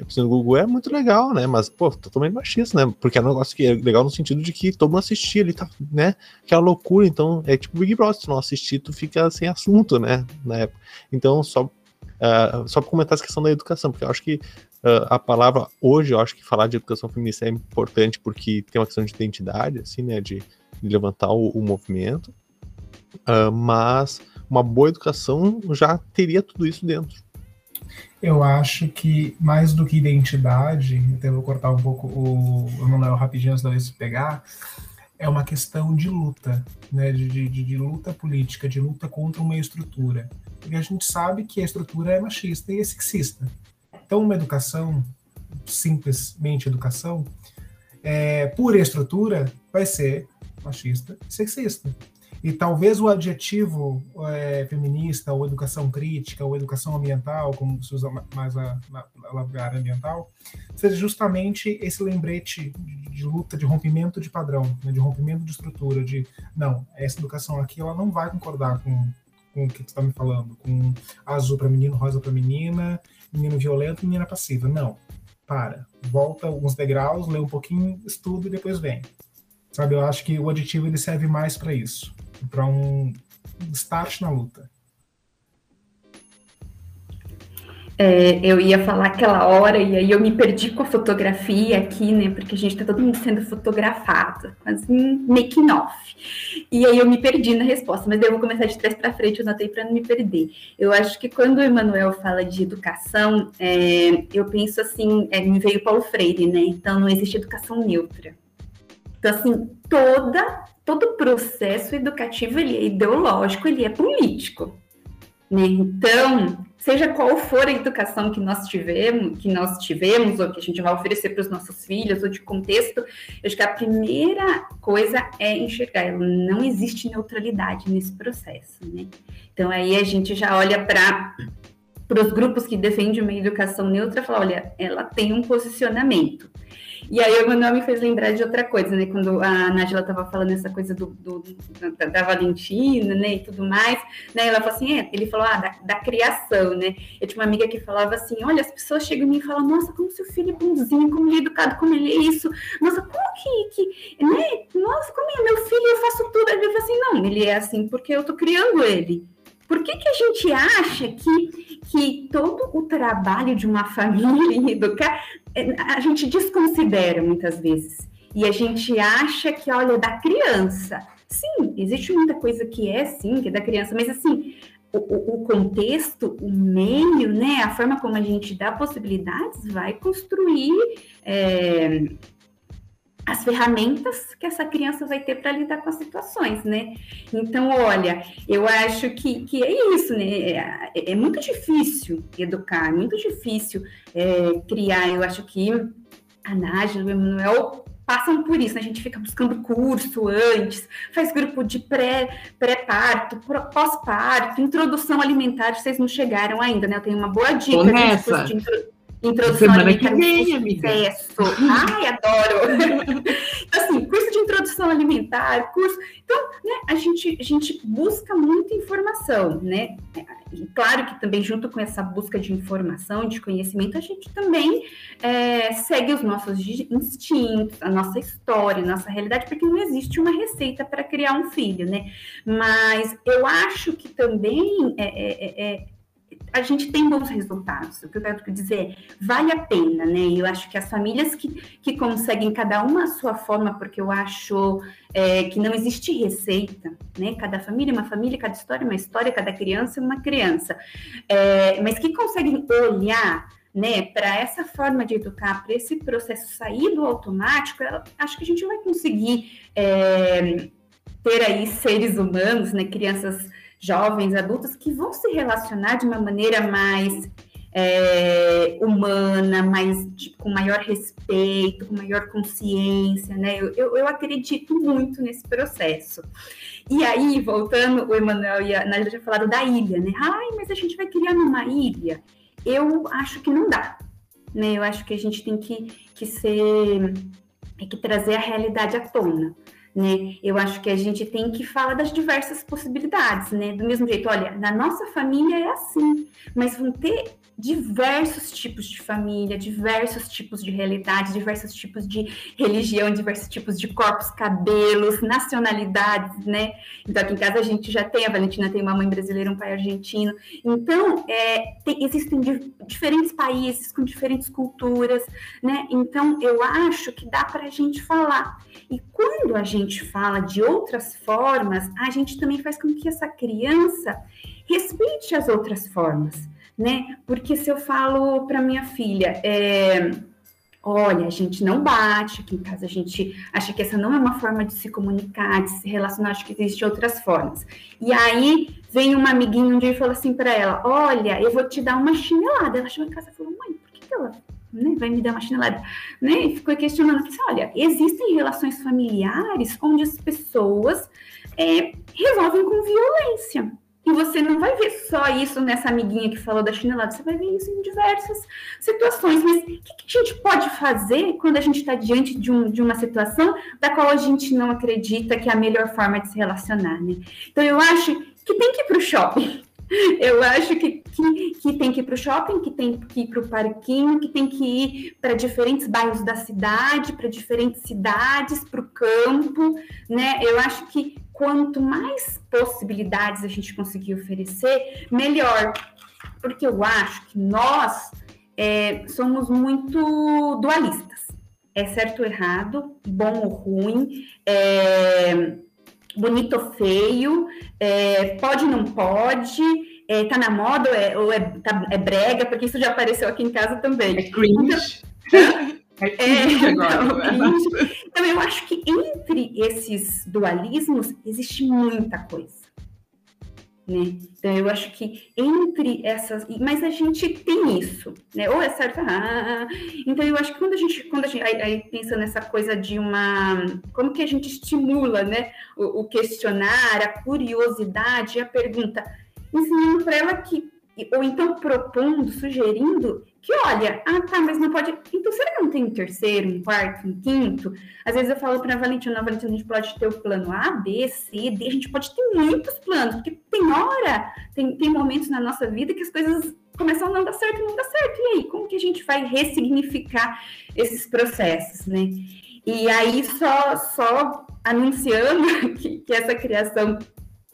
A piscina Gugu é muito legal, né? Mas, pô, totalmente machista, né? Porque é um negócio que é legal no sentido de que todo mundo assistia ali, tá, né? Aquela loucura. Então, é tipo Big Brother, se não assistir, tu fica sem assunto, né? Na época. Então, só, uh, só pra comentar essa questão da educação, porque eu acho que Uh, a palavra hoje, eu acho que falar de educação feminista é importante porque tem uma questão de identidade, assim, né, de, de levantar o, o movimento, uh, mas uma boa educação já teria tudo isso dentro. Eu acho que mais do que identidade, até vou cortar um pouco o Emanuel rapidinho antes da vez pegar, é uma questão de luta, né, de, de, de luta política, de luta contra uma estrutura. Porque a gente sabe que a estrutura é machista e é sexista. Então, uma educação, simplesmente educação, é, por estrutura, vai ser machista e sexista. E talvez o adjetivo é, feminista, ou educação crítica, ou educação ambiental, como se usa mais a, na, na área ambiental, seja justamente esse lembrete de, de luta, de rompimento de padrão, né, de rompimento de estrutura, de não, essa educação aqui ela não vai concordar com, com o que tu está me falando, com azul para menino, rosa para menina, menino violento, menina passiva. Não. Para. Volta alguns degraus, lê um pouquinho, estuda e depois vem. Sabe, eu acho que o aditivo ele serve mais para isso, para um start na luta. É, eu ia falar aquela hora e aí eu me perdi com a fotografia aqui, né? Porque a gente tá todo mundo sendo fotografado, quase um making off. E aí eu me perdi na resposta, mas eu vou começar de trás para frente, eu notei para não me perder. Eu acho que quando o Emanuel fala de educação, é, eu penso assim, é, me veio Paulo Freire, né? Então não existe educação neutra. Então, assim, toda, todo processo educativo ele é ideológico, ele é político. Né? Então, seja qual for a educação que nós tivemos, que nós tivemos ou que a gente vai oferecer para os nossos filhos ou de contexto, eu acho que a primeira coisa é enxergar, não existe neutralidade nesse processo, né? Então aí a gente já olha para para os grupos que defendem uma educação neutra, fala, olha, ela tem um posicionamento. E aí o Manuel me fez lembrar de outra coisa, né? Quando a Nájila estava falando essa coisa do, do, da, da, Valentina, né? E tudo mais, né? Ela falou assim, é, ele falou, ah, da, da, criação, né? Eu tinha uma amiga que falava assim, olha, as pessoas chegam em mim e falam, nossa, como seu filho é bonzinho, como ele é educado, como ele é isso. Nossa, como que, que né? Nossa, como é meu filho, eu faço tudo. Ele falou assim, não, ele é assim porque eu tô criando ele. Por que, que a gente acha que, que todo o trabalho de uma família em educar, é, a gente desconsidera muitas vezes? E a gente acha que, olha, da criança. Sim, existe muita coisa que é, sim, que é da criança, mas assim, o, o, contexto, o meio, né, a forma como a gente dá possibilidades vai construir é, as ferramentas que essa criança vai ter para lidar com as situações, né? Então, olha, eu acho que, que é isso, né? É, é muito difícil educar, é muito difícil é, criar. Eu acho que a Nájila, o Emanuel passam por isso, né? A gente fica buscando curso antes, faz grupo de pré-parto, pré pós-parto, introdução alimentar, vocês não chegaram ainda, né? Eu tenho uma boa dica. Nessa. De Introdução Semana alimentar que vem. Ai, adoro. assim, curso de introdução alimentar, curso. Então, né, a gente, a gente busca muita informação, né? E claro que também junto com essa busca de informação, de conhecimento, a gente também é, segue os nossos instintos, a nossa história, a nossa realidade, porque não existe uma receita para criar um filho, né? Mas eu acho que também é, é, é a gente tem bons resultados. O que eu quero dizer é, vale a pena, né? Eu acho que as famílias que, que conseguem cada uma a sua forma, porque eu acho é, que não existe receita, né? Cada família é uma família, cada história é uma história, cada criança é uma criança. É, mas que conseguem olhar né, para essa forma de educar, para esse processo sair do automático, acho que a gente vai conseguir é, ter aí seres humanos, né, crianças jovens, adultos, que vão se relacionar de uma maneira mais é, humana, mais tipo, com maior respeito, com maior consciência, né? Eu, eu, eu, acredito muito nesse processo. E aí, voltando, o Emanuel e a Nádia já falaram da ilha, né? Ai, mas a gente vai criar numa ilha. Eu acho que não dá, né? Eu acho que a gente tem que, que ser, tem que trazer a realidade à tona né? Eu acho que a gente tem que falar das diversas possibilidades, né? Do mesmo jeito, olha, na nossa família é assim, mas vão ter diversos tipos de família, diversos tipos de realidade, diversos tipos de religião, diversos tipos de corpos, cabelos, nacionalidades, né? Então, aqui em casa a gente já tem, a Valentina tem uma mãe brasileira, um pai argentino. Então, é, tem, existem di diferentes países com diferentes culturas, né? Então, eu acho que dá para a gente falar. E quando a gente fala de outras formas, a gente também faz com que essa criança respeite as outras formas né? Porque se eu falo para minha filha, é, olha, a gente não bate, aqui em casa a gente acha que essa não é uma forma de se comunicar, de se relacionar, acho que existem outras formas. E aí vem uma amiguinha um dia e fala assim para ela, olha, eu vou te dar uma chinelada. Ela chegou em casa e falou, mãe, por que, que ela né, vai me dar uma chinelada? Né? E ficou questionando, disse, olha, existem relações familiares onde as pessoas é, resolvem com violência. E você não vai ver só isso nessa amiguinha que falou da chinelada, você vai ver isso em diversas situações. Mas o que, que a gente pode fazer quando a gente está diante de, um, de uma situação da qual a gente não acredita que é a melhor forma de se relacionar, né? Então eu acho que tem que ir para o shopping. Eu acho que, que, que tem que ir para o shopping, que tem que ir para o parquinho, que tem que ir para diferentes bairros da cidade, para diferentes cidades, para o campo, né? Eu acho que quanto mais possibilidades a gente conseguir oferecer, melhor. Porque eu acho que nós é, somos muito dualistas. É certo ou errado, bom ou ruim, é, bonito ou feio, é, pode ou não pode, é, tá na moda ou, é, ou é, tá, é, brega, porque isso já apareceu aqui em casa também. É cringe. Então, é, é agora, né? Então, eu acho que entre esses dualismos existe muita coisa. Né? Então, eu acho que entre essas. Mas a gente tem isso, né? Ou é certo. Ah, então, eu acho que quando a gente. Quando a gente aí, aí pensa nessa coisa de uma. Como que a gente estimula né? o, o questionar, a curiosidade, a pergunta, ensinando para ela que. Ou então propondo, sugerindo que olha, ah tá, mas não pode. Então, será que não tem um terceiro, um quarto, um quinto? Às vezes eu falo para a Valentina, Valentina, a gente pode ter o plano A, B, C, D, a gente pode ter muitos planos, porque tem hora, tem, tem momentos na nossa vida que as coisas começam a não dar certo, não dá certo. E aí, como que a gente vai ressignificar esses processos, né? E aí, só, só anunciando que, que essa criação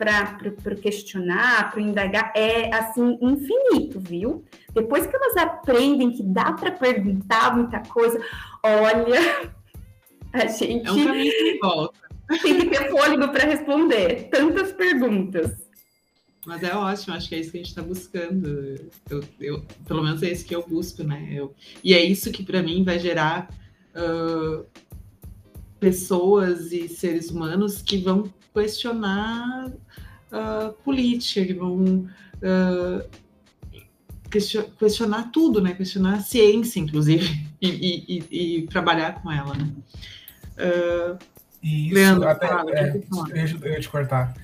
para questionar, para indagar, é assim, infinito, viu? Depois que elas aprendem que dá para perguntar muita coisa, olha, a gente. É um caminho volta. Tem que ter fôlego para responder tantas perguntas. Mas é ótimo, acho que é isso que a gente está buscando. Eu, eu, pelo menos é isso que eu busco, né? Eu, e é isso que para mim vai gerar uh, pessoas e seres humanos que vão questionar uh, política, que vão uh, questionar tudo, né? Questionar a ciência, inclusive, e, e, e trabalhar com ela, né? Uh, isso, Leandro, até, fala, é, deixa eu te cortar.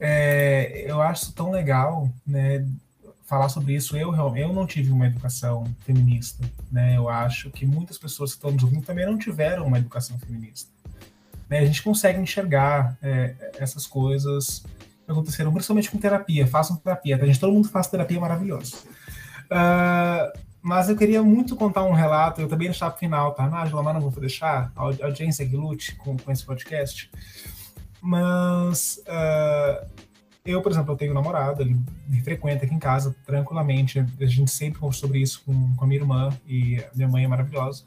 É, eu acho tão legal, né? Falar sobre isso, eu, eu não tive uma educação feminista, né? Eu acho que muitas pessoas que estão nos ouvindo também não tiveram uma educação feminista. Né? A gente consegue enxergar é, essas coisas que aconteceram, principalmente com terapia. Façam terapia, tá? A gente, todo mundo faz terapia maravilhosa. Uh, mas eu queria muito contar um relato, eu também deixar para o final, tá, Nájula? Mas não vou deixar, a audiência que lute com, com esse podcast. Mas uh, Eu, por exemplo, eu tenho um namorado, ele me frequenta aqui em casa tranquilamente. A gente sempre conversa sobre isso com, com a minha irmã e minha mãe é maravilhosa.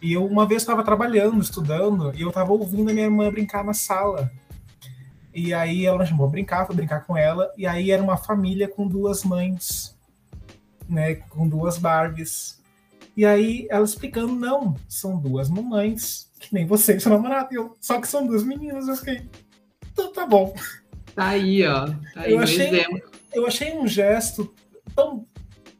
E eu uma vez estava trabalhando, estudando, e eu estava ouvindo a minha irmã brincar na sala. E aí ela me chamou brincar, fui brincar com ela, e aí era uma família com duas mães, né, com duas Barbies. E aí ela explicando, não, são duas mamães, que nem você e seu namorado, eu, só que são duas meninas, eu fiquei, então tá bom. Tá aí, ó. Tá aí eu achei, exemplo. eu achei um gesto tão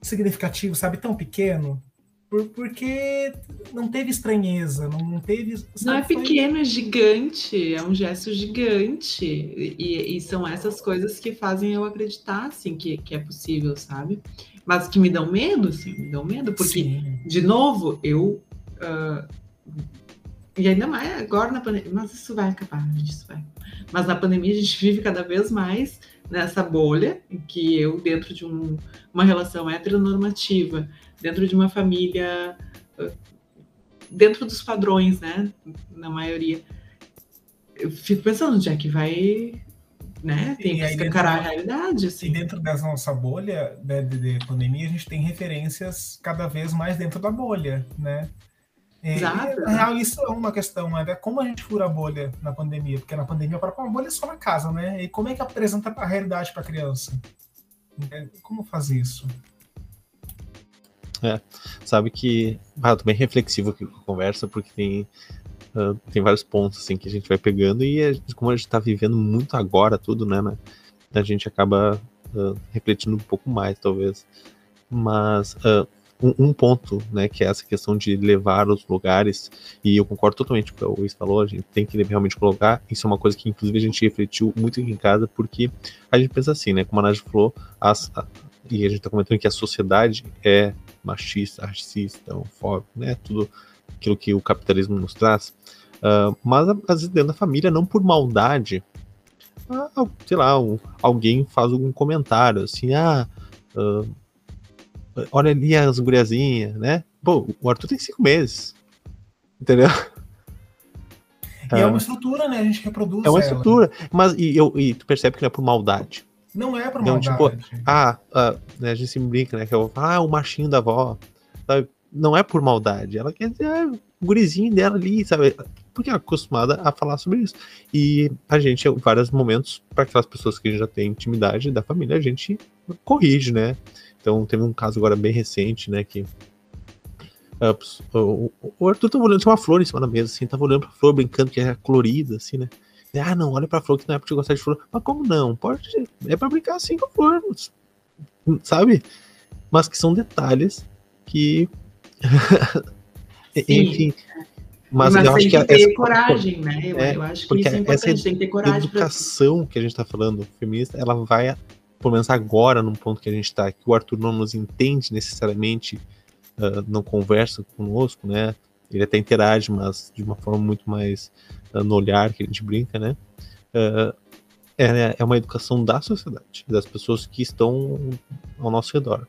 significativo, sabe, tão pequeno, por- porque não teve estranheza, não teve. Não é pequeno, é gigante, é um gesto gigante. E, e são essas coisas que fazem eu acreditar, assim, que, que é possível, sabe? Mas que me dão medo, assim, me dão medo, porque, Sim. de novo, eu. ah, e ainda mais agora na pandemia, mas isso vai acabar, gente, isso vai. Mas na pandemia a gente vive cada vez mais nessa bolha em que eu, dentro de um- uma relação heteronormativa, dentro de uma família, dentro dos padrões, né, na maioria, eu fico pensando onde é que vai, né, tem E que escancarar a da- realidade, E assim. dentro dessa nossa bolha né, de, de pandemia, a gente tem referências cada vez mais dentro da bolha, né? É, Exato. e, na real, isso é uma questão, né? Como a gente fura a bolha na pandemia? Porque na pandemia, para uma bolha é só na casa, né? E como é que apresenta a realidade para a criança? Como faz isso? Sabe que. Ah, tô bem reflexivo aqui com a conversa, porque tem, ah, tem vários pontos assim, que a gente vai pegando, e a gente- como a gente tá vivendo muito agora tudo, né? né, a gente acaba ah, refletindo um pouco mais, talvez. Mas ah, um, um ponto, né, que é essa questão de levar os lugares, e eu concordo totalmente com o que o Luiz falou, a gente tem que realmente colocar, isso é uma coisa que inclusive a gente refletiu muito aqui em casa, porque a gente pensa assim, né, como a Nádia falou, as, e a gente tá comentando que a sociedade é machista, racista, homofóbico, né, tudo aquilo que o capitalismo nos traz, Ah, mas às vezes dentro da família, não por maldade, ah, sei lá, um- alguém faz algum comentário, assim, ah, ah, olha ali as guriazinhas, né? Pô, o Arthur tem cinco meses. Entendeu? E é Ah. uma estrutura, né? A gente reproduz É uma ela. estrutura. Mas e, eu, e tu percebe que não é por maldade. Não é por Não, maldade. tipo, Ah, ah, né, a gente se brinca, né? Que eu falo, ah, o machinho da avó. Sabe? Não é por maldade. Ela quer dizer, ah, o gurizinho dela ali, sabe? Porque é acostumada a falar sobre isso. E a gente, em vários momentos, para aquelas pessoas que já têm intimidade da família, a gente corrige, né? Então, teve um caso agora bem recente, né? Que o, o Arthur tava olhando, tinha uma flor em cima da mesa, assim, tava olhando pra flor, brincando que era colorida, assim, né? Ah, não, olha pra flor que não é pra te gostar de flor. Mas como não? Pode. É pra brincar assim com flor. Sabe? Mas que são detalhes que. Enfim. Mas, eu tem acho que, que ter essa, coragem, né? Eu, É, eu acho que porque isso é importante, essa tem que ter coragem educação que a gente tá falando, feminista, ela vai, pelo menos agora, num ponto que a gente tá, que o Arthur não nos entende necessariamente, ah, não conversa conosco, né? Ele até interage, mas de uma forma muito mais ah, no olhar que a gente brinca, né? Ah, é, é uma educação da sociedade, das pessoas que estão ao nosso redor.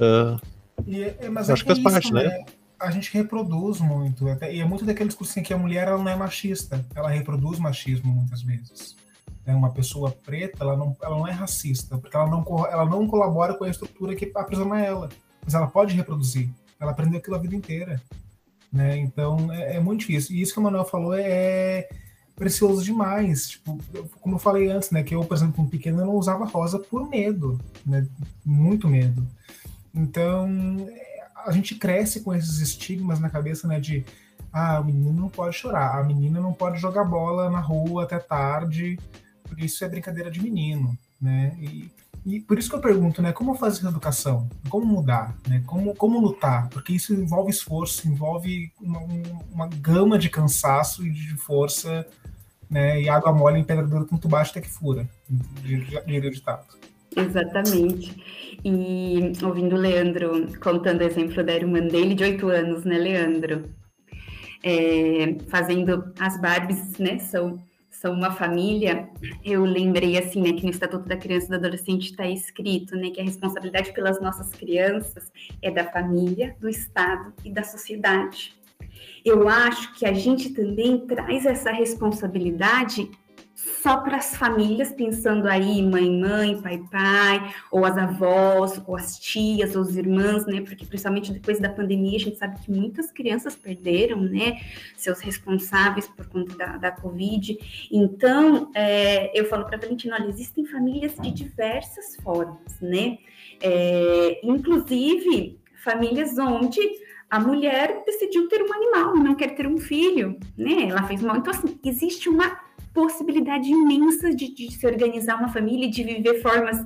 Ah, E é- é- mas é acho é que faz parte, né? A gente reproduz muito. até- e é muito daquele discurso assim, que a mulher ela não é machista. Ela reproduz machismo muitas vezes. É uma pessoa preta, ela não, ela não é racista, porque ela não, ela não colabora com a estrutura que aprisiona ela. Mas ela pode reproduzir. Ela aprendeu aquilo a vida inteira. Né? Então é, é muito difícil. E isso que o Manuel falou é precioso demais. Tipo, como eu falei antes, né? Que eu, por exemplo, um pequeno, eu não usava rosa por medo. Né? Muito medo. Então, a gente cresce com esses estigmas na cabeça, né? De ah, o menino não pode chorar, a menina não pode jogar bola na rua até tarde, porque isso é brincadeira de menino, né? E, e por isso que eu pergunto, né? Como fazer essa educação? Como mudar? Né? Como, como lutar? Porque isso envolve esforço, envolve uma, um- uma gama de cansaço e de força, né? E água mole em pedra dura tanto baixo até que fura, de, de ditado. Exatamente. E ouvindo o Leandro contando o exemplo da irmã dele de oito anos, né, Leandro? É, fazendo as Barbies, né? São, são uma família. Eu lembrei assim, né, que no Estatuto da Criança e do Adolescente está escrito, né, que a responsabilidade pelas nossas crianças é da família, do Estado e da sociedade. Eu acho que a gente também traz essa responsabilidade só para as famílias, pensando aí mãe, mãe, pai, pai, ou as avós, ou as tias, ou os irmãs, né? Porque principalmente depois da pandemia, a gente sabe que muitas crianças perderam, né? Seus responsáveis por conta da, da Covid. Então, é, eu falo para a Valentina, olha, existem famílias de diversas formas, né? É, inclusive, famílias onde a mulher decidiu ter um animal, não quer ter um filho, né? Ela fez mal. Então, assim, existe uma possibilidade imensa de, de, se organizar uma família e de viver formas,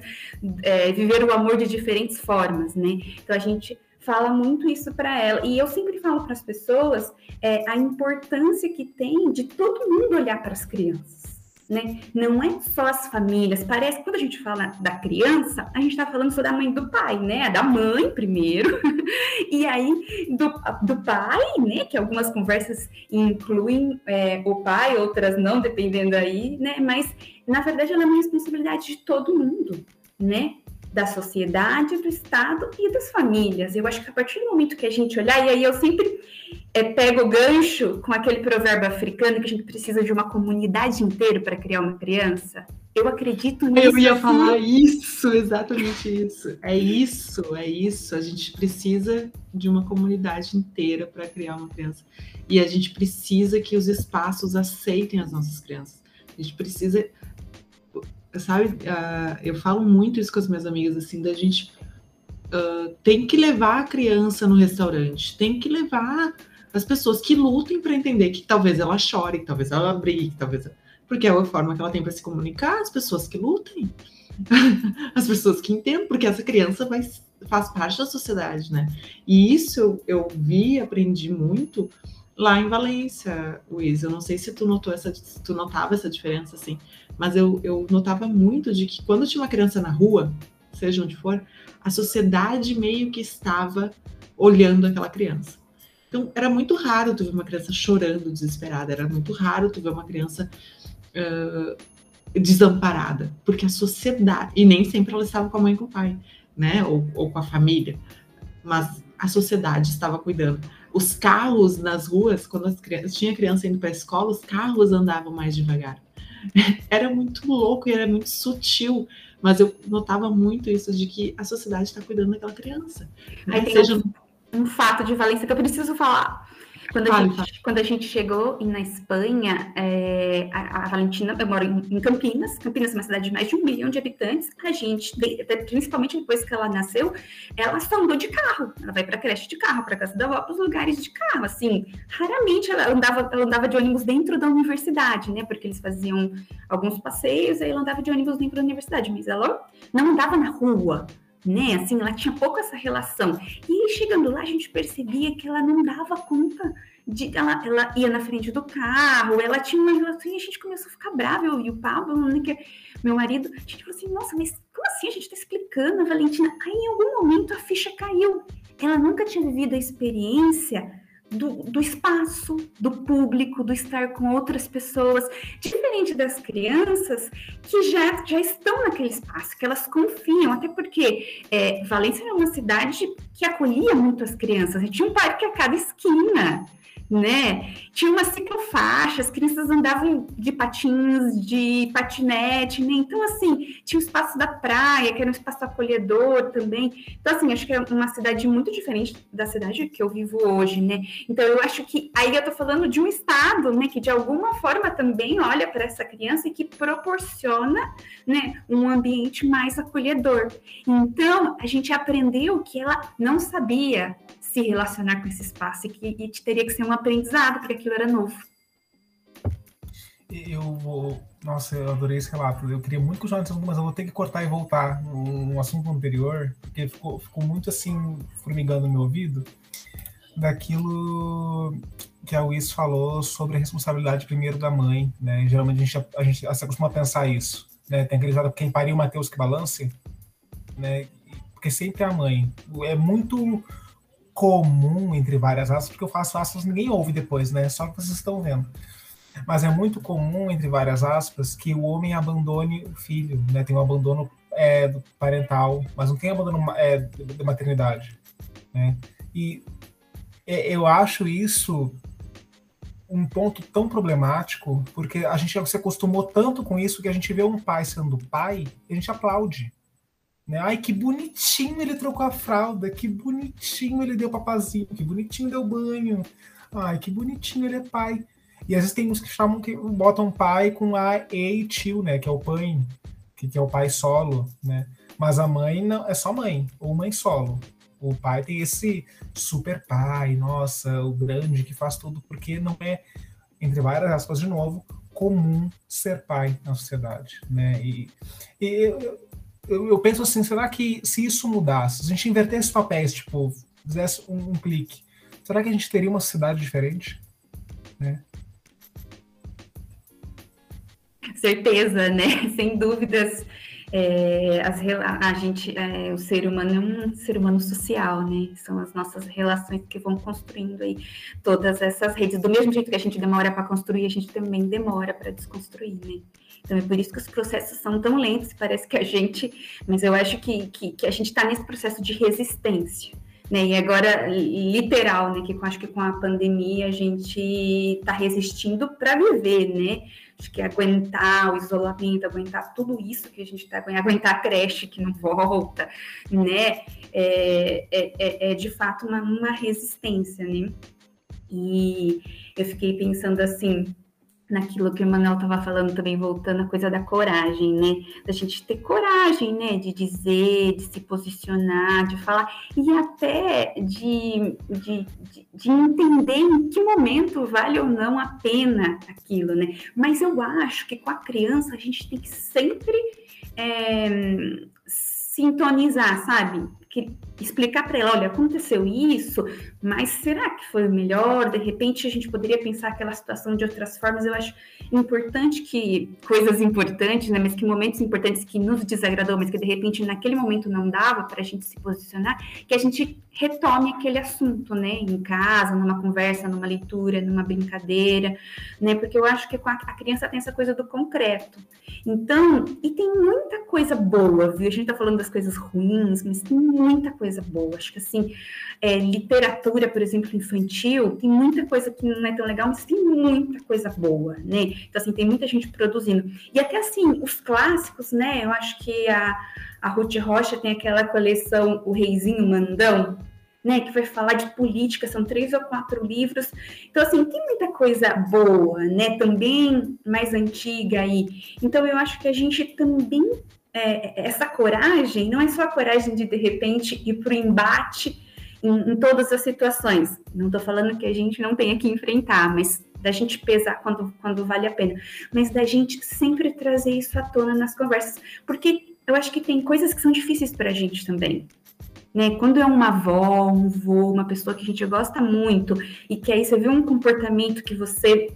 é, viver o amor de diferentes formas, né? Então a gente fala muito isso para ela. E eu sempre falo para as pessoas é, a importância que tem de todo mundo olhar para as crianças né? Não é só as famílias. Parece quando a gente fala da criança, a gente está falando só da mãe do pai, né? Da mãe primeiro, e aí do, do pai, né? Que algumas conversas incluem é, o pai, outras não, dependendo aí, né? Mas na verdade ela é uma responsabilidade de todo mundo, né? Da sociedade, do Estado e das famílias. Eu acho que a partir do momento que a gente olhar, e aí eu sempre é, pego o gancho com aquele provérbio africano que a gente precisa de uma comunidade inteira para criar uma criança. Eu acredito nisso. Eu ia assim. falar isso, exatamente isso. É isso, é isso. A gente precisa de uma comunidade inteira para criar uma criança. E a gente precisa que os espaços aceitem as nossas crianças. A gente precisa sabe, uh, eu falo muito isso com as minhas amigas, assim, da gente uh, tem que levar a criança no restaurante, tem que levar as pessoas que lutem para entender que talvez ela chore, que talvez ela brigue, talvez porque é a forma que ela tem para se comunicar, as pessoas que lutem, as pessoas que entendem, porque essa criança vai, faz parte da sociedade, né? E isso eu, eu vi, aprendi muito lá em Valência, Luiz. Eu não sei se tu notou essa, tu notava essa diferença assim, mas eu, eu notava muito de que quando tinha uma criança na rua, seja onde for, a sociedade meio que estava olhando aquela criança. Então, era muito raro tu ver uma criança chorando, desesperada, era muito raro tu ver uma criança uh, desamparada, porque a sociedade, e nem sempre ela estava com a mãe e com o pai, né, ou, ou com a família, mas a sociedade estava cuidando. Os carros nas ruas, quando as crianças, tinha criança indo para a escola, os carros andavam mais devagar. era muito louco e era muito sutil, mas eu notava muito isso de que a sociedade está cuidando daquela criança. Aí tem Seja... um, um fato de Valência que eu preciso falar. Quando a, gente, quando a gente chegou na Espanha, é, a, a, Valentina, eu moro em, em, Campinas, Campinas é uma cidade de mais de um milhão de habitantes, a gente, de, principalmente depois que ela nasceu, ela só andou de carro, ela vai para creche de carro, para casa da avó, para os lugares de carro, assim, raramente ela andava, ela andava de ônibus dentro da universidade, né, porque eles faziam alguns passeios, aí ela andava de ônibus dentro da universidade, mas ela não andava na rua, né? Assim, ela tinha pouco essa relação. E chegando lá, a gente percebia que ela não dava conta de. Ela, ela ia na frente do carro, ela tinha uma relação e a gente começou a ficar brava. Eu e o Pablo, né, meu marido, a gente falou assim: nossa, mas como assim? A gente tá explicando a Valentina. Aí em algum momento a ficha caiu. Ela nunca tinha vivido a experiência do, do, espaço, do público, do estar com outras pessoas, diferente das crianças que já, já estão naquele espaço, que elas confiam, até porque é, Valência era uma cidade que acolhia muito as crianças, tinha um parque a cada esquina né? Tinha uma ciclofaixa, as crianças andavam de patins, de patinete, né? Então, assim, tinha o espaço da praia, que era um espaço acolhedor também. Então, assim, acho que é uma cidade muito diferente da cidade que eu vivo hoje, né? Então, eu acho que aí eu tô falando de um estado, né, que de alguma forma também olha para essa criança e que proporciona, né, um ambiente mais acolhedor. Então, a gente aprendeu que ela não sabia se relacionar com esse espaço e que e teria que ser um aprendizado, porque aquilo era novo. Eu vou. Nossa, eu adorei esse relato. Eu queria muito continuar nesse assunto, mas eu vou ter que cortar e voltar no, assunto anterior, porque ficou, ficou muito assim, formigando no meu ouvido, daquilo que a Luiz falou sobre a responsabilidade primeiro da mãe, né? Geralmente a gente, a gente se acostuma a pensar isso, né? Tem aquele quem pariu Mateus que balance, né? Porque sempre é a mãe. É muito comum, entre várias aspas, porque eu faço aspas ninguém ouve depois, né? Só que vocês estão vendo. Mas é muito comum, entre várias aspas, que o homem abandone o filho, né? Tem um abandono é, parental, mas não tem abandono é, da maternidade, né? E é, eu acho isso um ponto tão problemático, porque a gente se acostumou tanto com isso que a gente vê um pai sendo pai a gente aplaude. Né? Ai, que bonitinho ele trocou a fralda, que bonitinho ele deu papazinho, que bonitinho deu banho. Ai, que bonitinho ele é pai. E às vezes tem uns que chamam que botam pai com a e tio, né? Que é o pai, que, que é o pai solo, né? Mas a mãe não é só mãe, ou mãe solo. O pai tem esse super pai, nossa, o grande que faz tudo, porque não é, entre várias aspas de novo, comum ser pai na sociedade, né? E, e eu, eu, eu, penso assim, será que se isso mudasse, se a gente invertesse os papéis, tipo, fizesse um, um clique, será que a gente teria uma sociedade diferente? Né? Certeza, né? Sem dúvidas. É, as, a gente, é, o ser humano é um ser humano social, né? São as nossas relações que vão construindo aí todas essas redes. Do mesmo jeito que a gente demora para construir, a gente também demora para desconstruir, né? Então é por isso que os processos são tão lentos, parece que a gente, mas eu acho que, que, que a gente está nesse processo de resistência. Né? E agora, literal, né? Que eu acho que com a pandemia a gente está resistindo para viver, né? Acho que aguentar o isolamento, aguentar tudo isso que a gente está aguentar a creche que não volta, né? É, é, é, é de fato uma, uma resistência, né? E eu fiquei pensando assim, naquilo que o Manuel estava falando também, voltando à coisa da coragem, né? Da gente ter coragem, né? De dizer, de se posicionar, de falar, e até de, de, de, de entender em que momento vale ou não a pena aquilo, né? Mas eu acho que com a criança a gente tem que sempre é, sintonizar, sabe? Que explicar para ela, olha, aconteceu isso, mas será que foi melhor? De repente a gente poderia pensar aquela situação de outras formas. Eu acho importante que coisas importantes, né, mas que momentos importantes que nos desagradou, mas que de repente naquele momento não dava para a gente se posicionar, que a gente retome aquele assunto, né, em casa, numa conversa, numa leitura, numa brincadeira, né, porque eu acho que a criança tem essa coisa do concreto. Então, e tem muita coisa boa, viu? A gente tá falando das coisas ruins, mas tem muita coisa boa. Acho que assim, é, literatura, por exemplo, infantil, tem muita coisa que não é tão legal, mas tem muita coisa boa, né? Então, assim, tem muita gente produzindo. E até assim, os clássicos, né? Eu acho que a, a Ruth Rocha tem aquela coleção O Reizinho Mandão, né, que vai falar de política, são três ou quatro livros. Então, assim, tem muita coisa boa, né, também mais antiga aí. Então, eu acho que a gente também, é, essa coragem, não é só a coragem de, de repente, ir para o embate em, em, todas as situações. Não estou falando que a gente não tenha que enfrentar, mas da gente pesar quando, quando vale a pena. Mas da gente sempre trazer isso à tona nas conversas. Porque eu acho que tem coisas que são difíceis para a gente também. Né? Quando é uma avó, um vô, uma pessoa que a gente gosta muito e que aí você vê um comportamento que você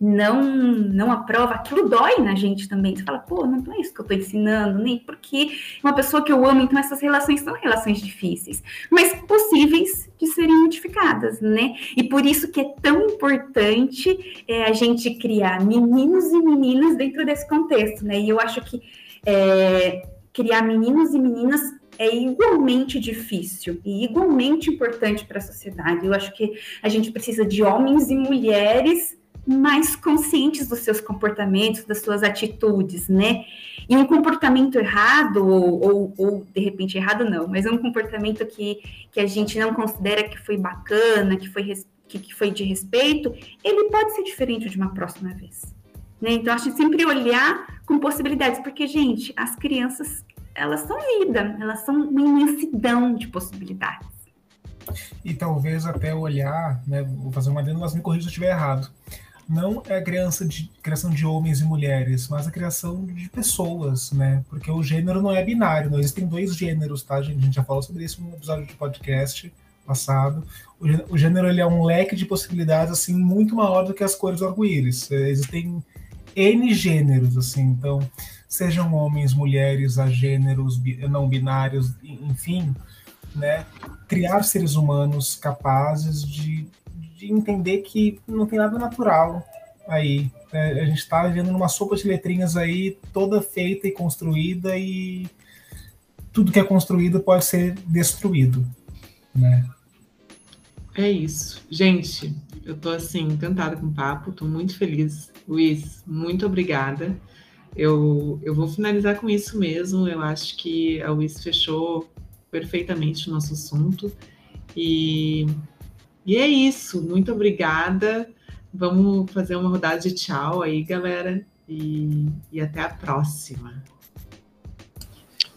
não não aprova, aquilo dói na gente também. Você fala, pô, não é isso que eu estou ensinando, nem porque uma pessoa que eu amo, então essas relações são relações difíceis, mas possíveis de serem modificadas, né? E por isso que é tão importante é, a gente criar meninos e meninas dentro desse contexto, né? E eu acho que é, criar meninos e meninas é igualmente difícil e igualmente importante para a sociedade. Eu acho que a gente precisa de homens e mulheres mais conscientes dos seus comportamentos, das suas atitudes, né? E um comportamento errado, ou, ou, ou, de repente errado não, mas um comportamento que, que a gente não considera que foi bacana, que foi, que, que foi de respeito, ele pode ser diferente de uma próxima vez. Né? Então, acho que sempre olhar com possibilidades, porque, gente, as crianças elas são vida, elas são uma imensidão de possibilidades. E talvez até olhar, né, vou fazer uma adendo, mas me corrija se eu estiver errado. Não é a criança de, criação de homens e mulheres, mas a criação de pessoas, né? Porque o gênero não é binário, não existem dois gêneros, tá, gente? A gente já falou sobre isso no episódio de podcast passado. O gênero ele é um leque de possibilidades assim muito maior do que as cores do arco-íris. Existem N gêneros, assim, então sejam homens, mulheres, agêneros, não binários, enfim, né, criar seres humanos capazes de, de entender que não tem nada natural aí. Né? A gente está vivendo numa sopa de letrinhas aí, toda feita e construída, e tudo que é construído pode ser destruído. Né? É isso. Gente, Eu tô assim, encantada com o papo, tô muito feliz. Luiz, muito obrigada. Eu, eu vou finalizar com isso mesmo. Eu acho que a Luiz fechou perfeitamente o nosso assunto. E, e é isso. Muito obrigada. Vamos fazer uma rodada de tchau aí, galera. E, e até a próxima.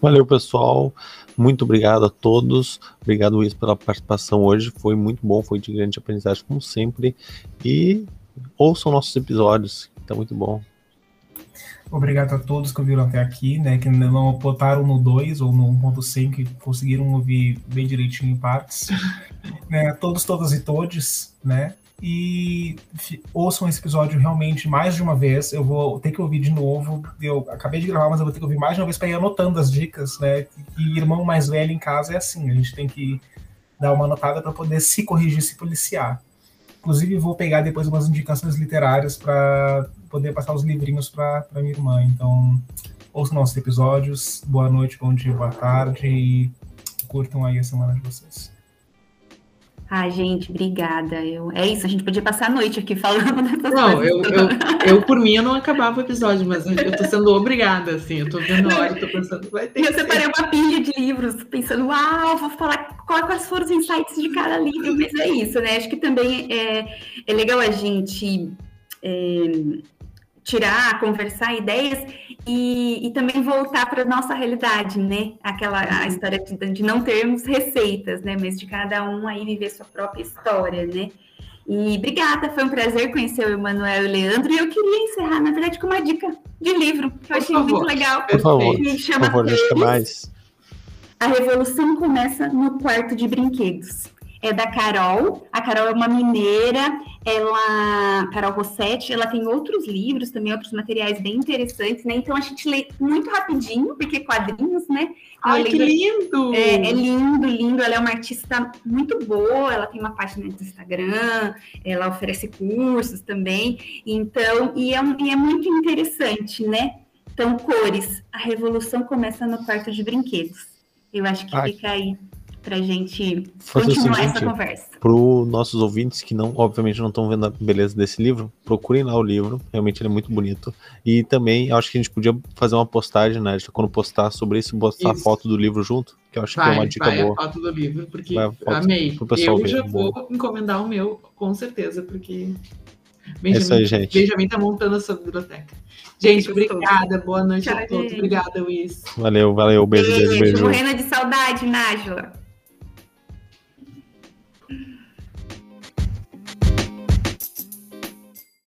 Valeu, pessoal. Muito obrigado a todos. Obrigado, Luiz, pela participação hoje. Foi muito bom, foi de grande aprendizagem, como sempre. E ouçam nossos episódios, tá muito bom. Obrigado a todos que ouviram até aqui, né? Que não botaram no 2 ou no 1.5 que conseguiram ouvir bem direitinho em partes. né? Todos, todas e todes, né? E ouçam esse episódio realmente mais de uma vez. Eu vou ter que ouvir de novo. Eu acabei de gravar, mas eu vou ter que ouvir mais de uma vez para ir anotando as dicas, né? E irmão mais velho em casa é assim, a gente tem que dar uma anotada para poder se corrigir, se policiar. Inclusive, vou pegar depois umas indicações literárias para poder passar os livrinhos para minha irmã. Então, ouçam nossos episódios. Boa noite, bom dia, boa tarde e curtam aí a semana de vocês. Ah, gente, obrigada. Eu, é isso, a gente podia passar a noite aqui falando dessas não, eu, eu, eu, por mim, eu não acabava o episódio, mas eu tô sendo obrigada, assim, eu tô vendo a hora, tô pensando, vai ter Eu separei uma pilha de livros, pensando, uau, vou falar quais foram os insights de cada livro, mas é isso, né? Acho que também é, é legal a gente é, tirar, conversar ideias e, e também voltar para a nossa realidade, né? Aquela a história de, de, não termos receitas, né? Mas de cada um aí viver sua própria história, né? E obrigada, foi um prazer conhecer o Emanuel e o Leandro. E eu queria encerrar, na verdade, com uma dica de livro, que eu achei muito legal. Por favor, me chama por favor, mais. A Revolução Começa no Quarto de Brinquedos é da Carol. A Carol é uma mineira, ela, Carol Rossetti, ela tem outros livros também, outros materiais bem interessantes, né? Então a gente lê muito rapidinho, porque quadrinhos, né? Ai, que lindo! É, é, lindo, lindo. Ela é uma artista muito boa, ela tem uma página no Instagram, ela oferece cursos também. Então, e é, e é muito interessante, né? Então, cores. A revolução começa no quarto de brinquedos. Eu acho que Ai. fica aí para gente continuar seguinte, essa conversa. Para os nossos ouvintes que não, obviamente, não estão vendo a beleza desse livro, procurem lá o livro, realmente ele é muito bonito. E também acho que a gente podia fazer uma postagem, né? Quando postar sobre isso, botar isso. a foto do livro junto, que eu acho vai, que é uma dica vai boa. a foto do livro, porque amei. Eu ver, já vou encomendar o meu, com certeza, porque Benjamin, é isso aí, gente. Benjamin tá montando a sua biblioteca. Gente, obrigada. Boa noite Tchau, a todos. Gente. Obrigada, Luiz. Valeu, valeu. Beijo, beijo, beijo. Morrendo de saudade, Nájila.